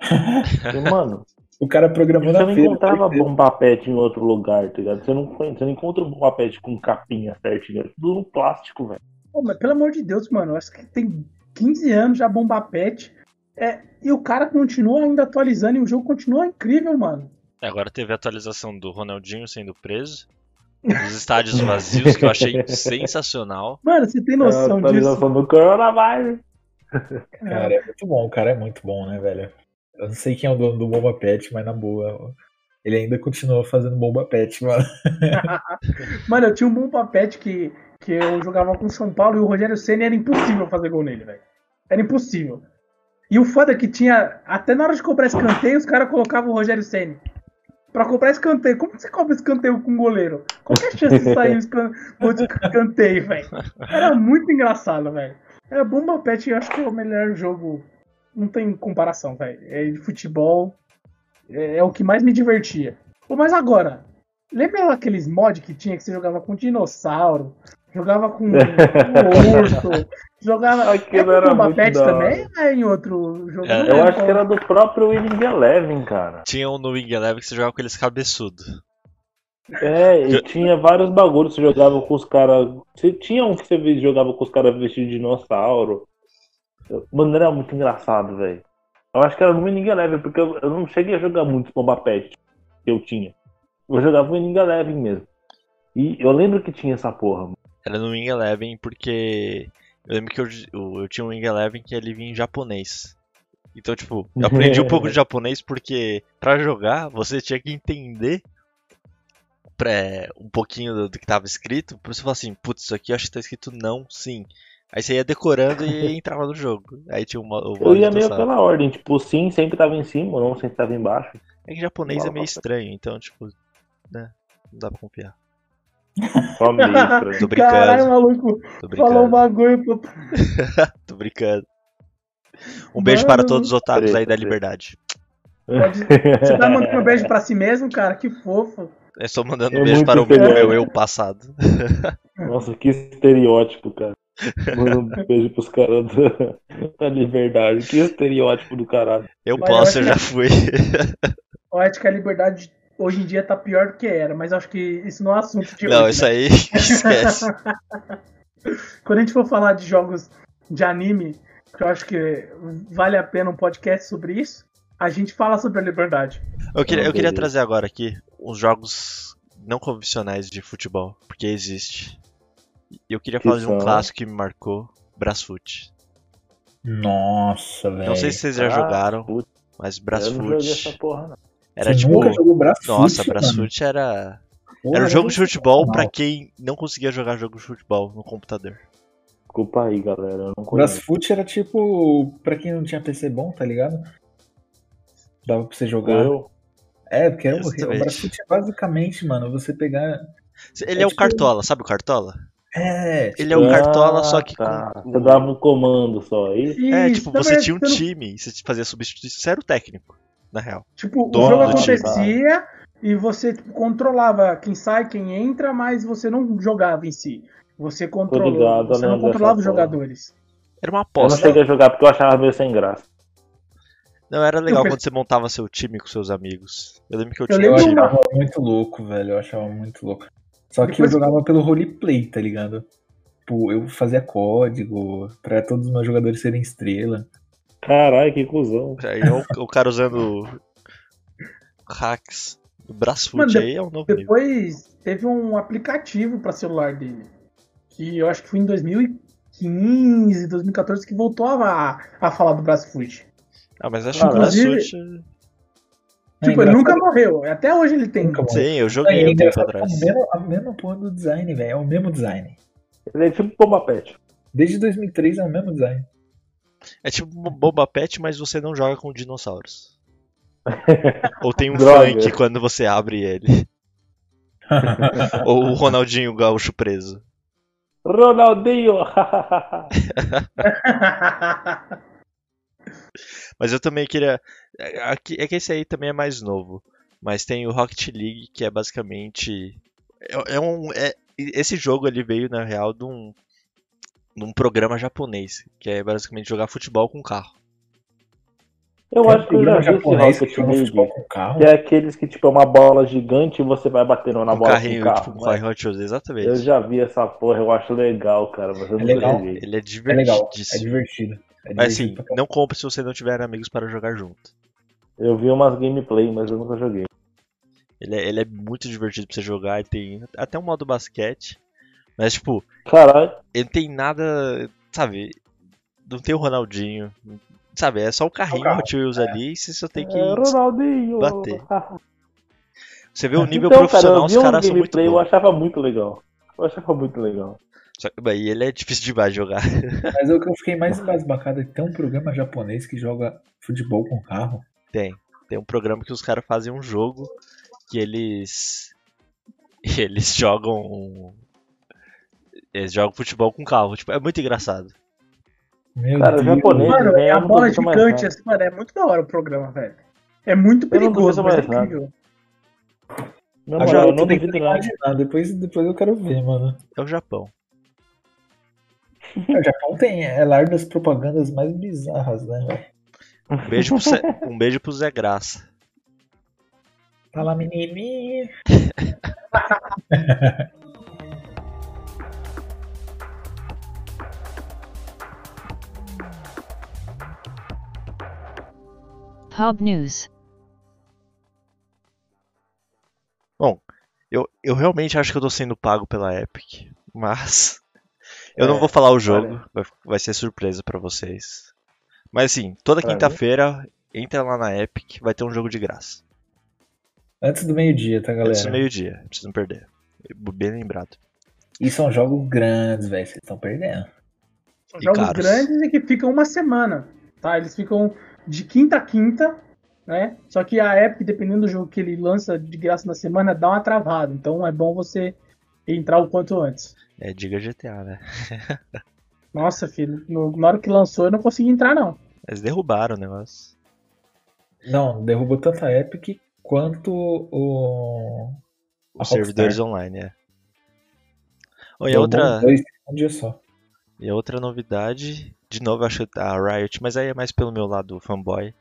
(laughs) E, mano, O cara programou você na não feira. encontrava certeza. Bomba Pet em outro lugar, tá ligado? Você não, você não encontra o Bomba Pet com capinha certinho. É tudo no plástico, velho. Pô, mas pelo amor de Deus, mano, eu acho que tem 15 anos já bomba pet. É, e o cara continua ainda atualizando e o jogo continua incrível, mano. Agora teve a atualização do Ronaldinho sendo preso. Os estádios vazios, que eu achei (laughs) sensacional. Mano, você tem É a noção disso? atualização do Coronavírus. Cara, é muito bom. O cara é muito bom, né, velho? Eu não sei quem é o dono do Bomba Pet, mas na boa. Ele ainda continua fazendo Bomba Pet, mano. (laughs) Mano, eu tinha um bomba pet que, que eu jogava com o São Paulo e o Rogério Senna era impossível fazer gol nele, velho. Era impossível. E o foda é que tinha. Até na hora de cobrar escanteio, os caras colocavam o Rogério Senna. Pra cobrar escanteio. Como você cobra escanteio com um goleiro? Qual é a chance de sair um escanteio, velho? Era muito engraçado, velho. É, Bomba Pet eu acho que é o melhor jogo. Não tem comparação, velho. É de futebol. É, é o que mais me divertia. Pô, mas agora, lembra aqueles mods que tinha que você jogava com dinossauro? Jogava com (laughs) um urso, jogava. Aquilo é era com da hora. também? ou É em outro jogo? É, Eu acho que era do próprio Winning Eleven, cara. Tinha um no Wing Eleven que você jogava com aqueles cabeçudos. É, e tinha vários bagulhos. Você jogava com os caras. Você tinha um que você jogava com os caras vestidos de dinossauro. Mano, era muito engraçado, velho. Eu acho que era no Winning Eleven, porque eu, eu não cheguei a jogar muito Bomba Pet que eu tinha. Eu jogava Winning Eleven mesmo. E eu lembro que tinha essa porra. mano. Era no Wing Eleven porque eu lembro que eu, eu, eu tinha um Wing Eleven que ele vinha em japonês. Então, tipo, eu aprendi um pouco de (laughs) japonês porque pra jogar você tinha que entender pré, um pouquinho do, do que tava escrito. Pra você falar assim, putz, isso aqui eu acho que tá escrito não, sim. Aí você ia decorando e (laughs) entrava no jogo. Aí tinha mo- o Eu ia meio pela ordem, tipo, sim sempre tava em cima, não sempre tava embaixo. É que japonês é meio estranho, então, tipo, né? Não dá pra confiar. Só. (laughs) Tô Caralho, brincando, maluco, tô falou um brincando, bagulho. pô. (laughs) tô brincando. Um beijo para Mano. todos os otakus aí da liberdade. Pode- Você tá mandando um beijo pra si mesmo, cara? Que fofo. Eu estou mandando É um beijo muito para o meu eu passado. (laughs) Nossa, que estereótipo, cara. Manda um beijo pros caras da, da liberdade. Que estereótipo do caralho. Eu Mas posso, eu já fui. Eu acho que a liberdade hoje em dia tá pior do que era, mas acho que isso não é assunto de Não, hoje. isso né? aí (laughs) esquece. Quando a gente for falar de jogos de anime, que eu acho que vale a pena um podcast sobre isso, a gente fala sobre a liberdade. Eu queria, eu queria trazer agora aqui uns jogos não convencionais de futebol, porque existe. E eu queria Que falar de um clássico que me marcou, Brasfoot. Nossa, velho. Não sei se vocês já Ah, jogaram, mas Eu não joguei essa Brasfoot porra, não. Era Você tipo. nunca jogou Brasfoot, Nossa, mano? Brasfoot era. Porra, Era um jogo de futebol pra sensacional. quem não conseguia jogar jogo de futebol no computador. Desculpa aí, galera. Eu não. Brasfoot era tipo, pra quem não tinha PC bom, tá ligado? Dava pra você jogar. Eu, É, porque era o, o Exatamente. Brasfoot é basicamente, mano, você pegar. Ele É é o tipo- Cartola, sabe o Cartola? É, Ele é o Cartola, só que tá. com. Você dava um comando só aí. É, Isso, tipo, você tinha um não- time, você fazia substituição. Você era o técnico, na real. Tipo, o Dono jogo do time. acontecia e você tipo, controlava quem sai, quem entra, mas você não jogava em si. Você controlou, você não controlava os jogadores. Era uma Eu não aposta. cheguei a jogar porque eu achava meio sem graça. Não, era legal Eu quando você montava seu time com seus amigos. Eu lembro que eu Eu tinha eu achava muito louco, velho. Eu achava muito louco. Só que Depois- eu jogava pelo roleplay, tá ligado? Tipo, eu fazia código pra todos os meus jogadores serem estrela. Caralho, que cuzão. Aí é o, o cara usando hacks do Brasfoot aí é um novo nível. Depois teve um aplicativo pra celular dele. Que eu acho que foi em 2015, 2014 que voltou a, a falar do Brasfoot. Ah, mas acho que o Brasfoot. É Tipo, ele engraçado- nunca morreu. Até hoje ele tem. Sim, eu É, joguei é um tempo atrás. é a mesma, a mesma porra do design, velho. É o mesmo design. Ele é tipo Bomba Pet. Desde 2003 é o mesmo design. É tipo Boba Pet, mas você não joga com dinossauros. (laughs) Ou tem um funk quando você abre ele. (laughs) Ou o Ronaldinho Gaúcho preso. Ronaldinho! (laughs) Mas eu também queria. é- aqui- É que esse aí também é mais novo. Mas tem o Rocket League, que é basicamente. É, é um. é- esse jogo ele veio, na real, de um, de um programa japonês. Que é basicamente jogar futebol com carro. Eu um acho que eu já vi esse japonês que Rocket League. futebol com carro. Que é aqueles que, tipo, é uma bola gigante e você vai batendo na um bola carrinho, com o carro. tipo, Hot Wheels, exatamente. Eu já vi essa porra, eu acho legal, cara, mas eu É nunca legal. joguei. Ele é É legal, é divertido. É Mas divertido assim, não compre se você não tiver amigos para jogar junto. Eu vi umas gameplay, mas eu nunca joguei. Ele é, ele é muito divertido pra você jogar, ele tem até um modo basquete. Mas, tipo, Caralho, ele não tem nada, sabe? Não tem o Ronaldinho, sabe? É só o carrinho Hot Wheels ali e você só tem que. é Ronaldinho! bater. (laughs) Você vê o nível então, cara, profissional, eu os caras são muito gameplay, eu bons. achava muito legal. Eu achava muito legal. Só que aí ele é difícil demais de jogar. (laughs) Mas o que eu fiquei mais embasbacado é que tem um programa japonês que joga futebol com carro. Tem. Tem um programa que os caras fazem um jogo que eles. (laughs) Eles jogam. Eles jogam futebol com carro. Tipo, é muito engraçado. Meu Cara, Deus. japonês- Mano, é a não bola gigante, nada. assim, mano, é muito da hora o programa, velho. É muito não perigoso, mas é mais nada. incrível. Moral, já eu não duvido nada. imaginar. Depois, depois eu quero ver, mano. É o Japão. O Japão tem, é lar das propagandas mais bizarras, né, velho? Um beijo pro Zé, um beijo pro Zé Graça. Fala, menininha. (laughs) Hub News. Eu, eu realmente acho que eu tô sendo pago pela Epic, mas (laughs) eu não É, vou falar o jogo, vai, vai ser surpresa pra vocês. Mas assim, toda quinta-feira, entra lá na Epic, vai ter um jogo de graça. Antes do meio-dia, tá, galera? Antes do meio-dia, não precisa não perder. Bem lembrado. E são jogos grandes, velho. Vocês estão perdendo. São E jogos caros. grandes e que ficam uma semana, tá? Eles ficam de quinta a quinta, né? Só que a Epic, dependendo do jogo que ele lança de graça na semana, dá uma travada. Então é bom você entrar o quanto antes. É, diga GTA, né? (laughs) Nossa, filho, no- na hora que lançou eu não consegui entrar, não. Eles derrubaram o negócio. Não, derrubou tanto a Epic quanto o. Os servidores online, é. Oh, e a outra, dois um dia só. e a outra novidade, de novo eu acho a Riot, mas aí é mais pelo meu lado fanboy,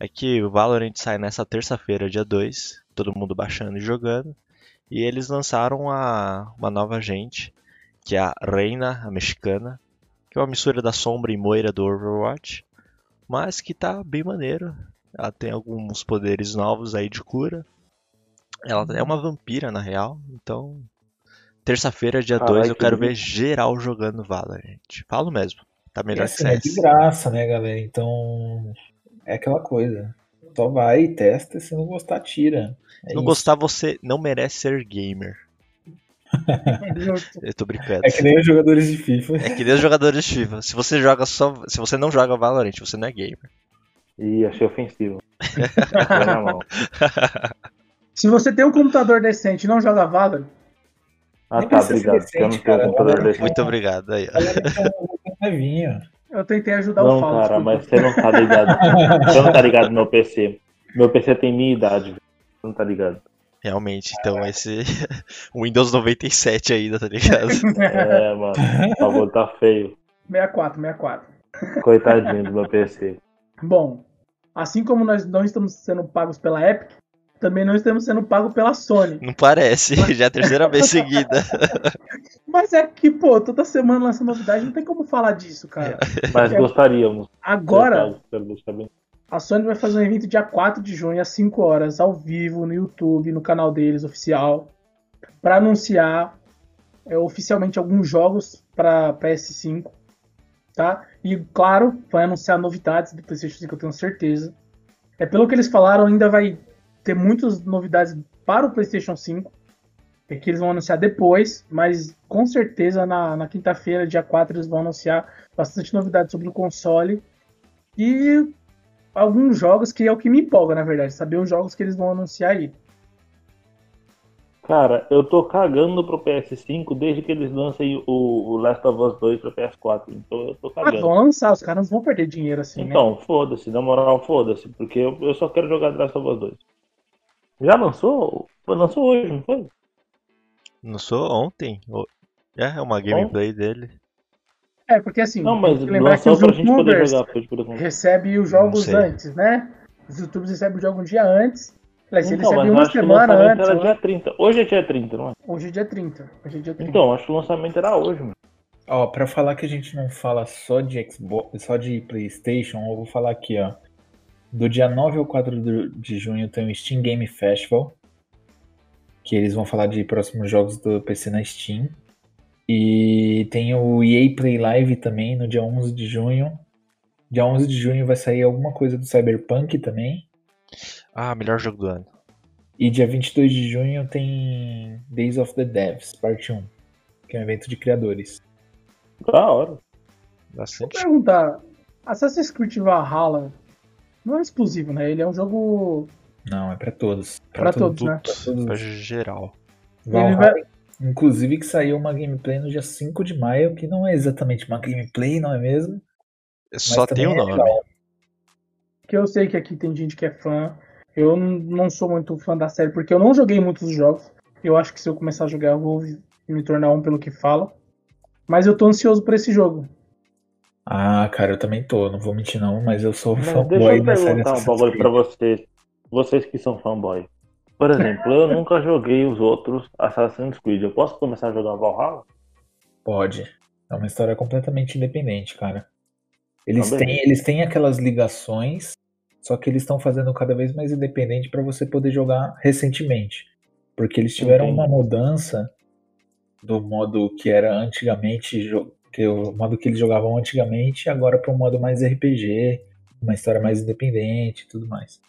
é que o Valorant sai nessa terça-feira, dia 2, todo mundo baixando e jogando, e eles lançaram a, uma nova agente, que é a Reina, a mexicana, que é uma mistura da Sombra e Moira do Overwatch, mas que tá bem maneiro. Ela tem alguns poderes novos aí de cura. Ela é uma vampira na real, então terça-feira, dia Caralho, 2, eu que quero ver geral jogando Valorant. Falo mesmo, tá melhor que assim, é de CS. graça, né, galera? Então. É aquela coisa. Só vai e testa, e se não gostar, tira. É Se não isso. gostar, você não merece ser gamer. (laughs) Eu tô brincando. É que nem os jogadores de FIFA. É que nem os jogadores de FIFA. Se você joga só. Se você não joga Valorant, você não é gamer. Ih, achei ofensivo. (laughs) Foi na mão. Se você tem um computador decente e não joga Valorant, Ah tá, obrigado. porque Eu não decente, tenho cara. computador desse. Muito obrigado aí. ó. Galera, então, é vinho. eu tentei ajudar o Não, Fausto. cara, mas você não tá ligado. Você não tá ligado no meu PC. Meu PC tem minha idade, velho. Você não tá ligado. Realmente, então esse. (laughs) Windows 97 ainda, tá ligado? É, mano. O bagulho tá feio. 64, 64. Coitadinho do meu PC. Bom, assim como nós não estamos sendo pagos pela Epic, também não estamos sendo pagos pela Sony. Não parece, (laughs) já é a terceira vez seguida. (laughs) Mas é que, pô, toda semana lança novidade, não tem como falar disso, cara. (laughs) Mas gostaríamos. Agora, a Sony vai fazer um evento dia 4 de junho, às 5 horas, ao vivo, no YouTube, no canal deles, oficial, para anunciar é, oficialmente alguns jogos para PS5, tá? E, claro, vai anunciar novidades do PlayStation 5, eu tenho certeza. É, pelo que eles falaram, ainda vai ter muitas novidades para o PlayStation 5, é que eles vão anunciar depois, mas com certeza na, na quinta-feira, dia 4, eles vão anunciar bastante novidade sobre o console. E alguns jogos que é o que me empolga, na verdade, saber os jogos que eles vão anunciar aí. Cara, eu tô cagando pro PS5 desde que eles lancem o, Last of Us 2 pro PS4. Então eu tô Ah, cagando. vão lançar, os caras não vão perder dinheiro assim, né? Então, foda-se, na moral, foda-se, porque eu, eu só quero jogar The Last of Us 2. Já lançou? Foi, Lançou hoje, não foi? Sou ontem. É, é uma gameplay dele. É, porque assim, Não, mas tem que lembrar que lançou os pra gente poder youtubers recebem os jogos antes, né? Os youtubers recebem o jogo um dia antes. Então, mas recebem eu uma acho que o semana antes. era né? dia 30. Hoje é dia 30, não é? Hoje é dia 30. Hoje é dia 30. Então, acho que o lançamento era hoje, mano. Ó, pra falar que a gente não fala só de Xbox, só de PlayStation, eu vou falar aqui, ó. Do dia 9 ao 4 do- de junho tem o Steam Game Festival, que eles vão falar de próximos jogos do PC na Steam. E tem o EA Play Live também no dia 11 de junho. Dia 11 de junho vai sair alguma coisa do Cyberpunk também. Ah, melhor jogo do ano. E dia 22 de junho tem Days of the Devs, parte 1, que é um evento de criadores. Da hora. Bastante. Vou perguntar: Assassin's Creed Valhalla não é exclusivo, né? Ele é um jogo Não, é pra todos. pra todos, né? pra todos. Pra geral. Valhalla, vai- Inclusive que saiu uma gameplay no dia 5 de maio, que não é exatamente uma gameplay, não é mesmo? Só tem o é nome. legal. Que eu sei que aqui tem gente que é fã. Eu não sou muito fã da série, porque eu não joguei muitos jogos. Eu acho que se eu começar a jogar, eu vou me tornar um pelo que fala. Mas eu tô ansioso por esse jogo. Ah, cara, eu também tô, não vou mentir não, mas eu sou Mas deixa fanboy eu da série perguntar um bagulho pra vocês. Vocês que são fanboy. Por exemplo, eu nunca joguei os outros Assassin's Creed. Eu posso começar a jogar Valhalla? Pode. É uma história completamente independente, cara. Eles têm, eles têm aquelas ligações, só que eles estão fazendo cada vez mais independente pra você poder jogar recentemente. Porque eles tiveram Entendi. uma mudança do modo que era antigamente, jo- que o modo que eles jogavam antigamente, agora para um modo mais RPG, uma história mais independente e tudo mais.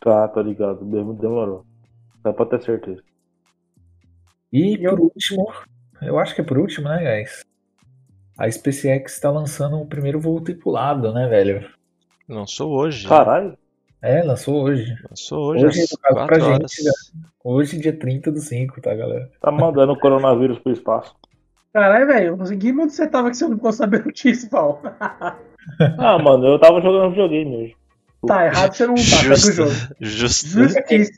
Tá, tô ligado. Dem- Demorou. Dá pra ter certeza. E Eu- por último, eu acho que é por último, né, guys? A SpaceX está lançando o primeiro voo tripulado, né, velho? Lançou hoje. Caralho. É, lançou hoje. Lançou hoje, Hoje, pra 4 horas. gente, Hoje, dia 30 do 5, tá, galera? Tá mandando o coronavírus pro espaço. Caralho, velho, em que mundo você tava que você não ficou sabendo disso, Val? (laughs) Ah, mano, eu tava jogando videogame hoje. tá, errado você não tá, o Justo. jogo. Justo.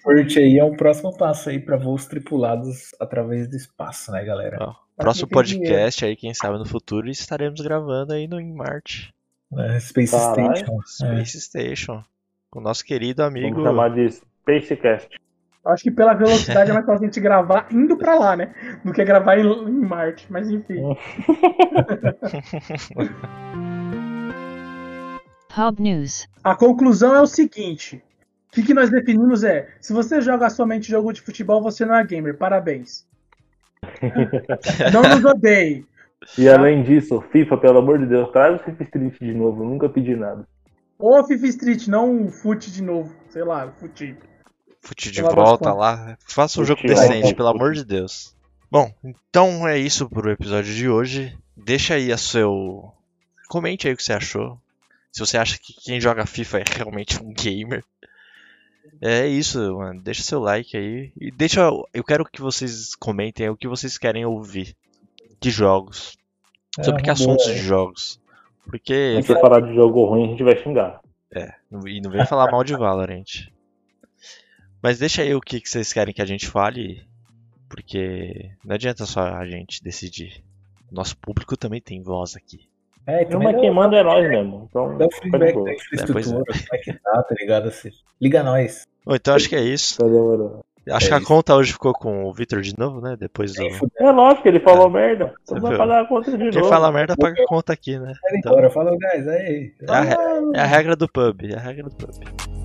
Curte aí, é um próximo passo aí pra voos tripulados através do espaço, né, galera? Ó, Próximo podcast aí, quem sabe no futuro, estaremos gravando aí no, em Marte. É, Space Caralho. Station. É. Space Station. Com o nosso querido amigo. Vamos chamar de Spacecast. Eu Acho que pela velocidade é mais fácil a gente gravar indo pra lá, né? Do que gravar em, em Marte. Mas enfim. (laughs) Hub News. A conclusão é o seguinte: o que, que nós definimos é: se você joga somente jogo de futebol, você não é gamer. Parabéns. não nos odeie. E além disso, FIFA, pelo amor de Deus, traz o FIFA Street de novo. Eu nunca pedi nada. Ou FIFA Street, não o Fute de novo. Sei lá, Fute. Fute de volta lá. Faça um jogo decente, pelo amor de Deus. Bom, então é isso pro episódio de hoje. Deixa aí a seu. Comente aí o que você achou. Se você acha que quem joga FIFA é realmente um gamer. É isso, mano. Deixa seu like aí. E deixa. Eu quero que vocês comentem o que vocês querem ouvir de jogos. É, Sobre que boa, assuntos é. de jogos. Porque. Se você falar de jogo ruim, a gente vai xingar. E não vem falar mal de Valorant. Mas deixa aí o que, que vocês querem que a gente fale. Porque não adianta só a gente decidir. Nosso público também tem voz aqui. É, e também mas quem manda é nós mesmo. Então, dá o feedback da É, infraestrutura, como é que tá, tá ligado? Assim, liga nós. Bom, então acho que é isso. Tá. Acho É que a isso. conta hoje ficou com o Victor de novo, né? Depois do. Nem fudeu, É lógico, ele falou merda. Você Então vai pagar a conta de Quem novo. fala merda paga a conta aqui, né? Então, embora. Fala, guys, aí. é, a, re- é a regra do pub. É a regra do pub.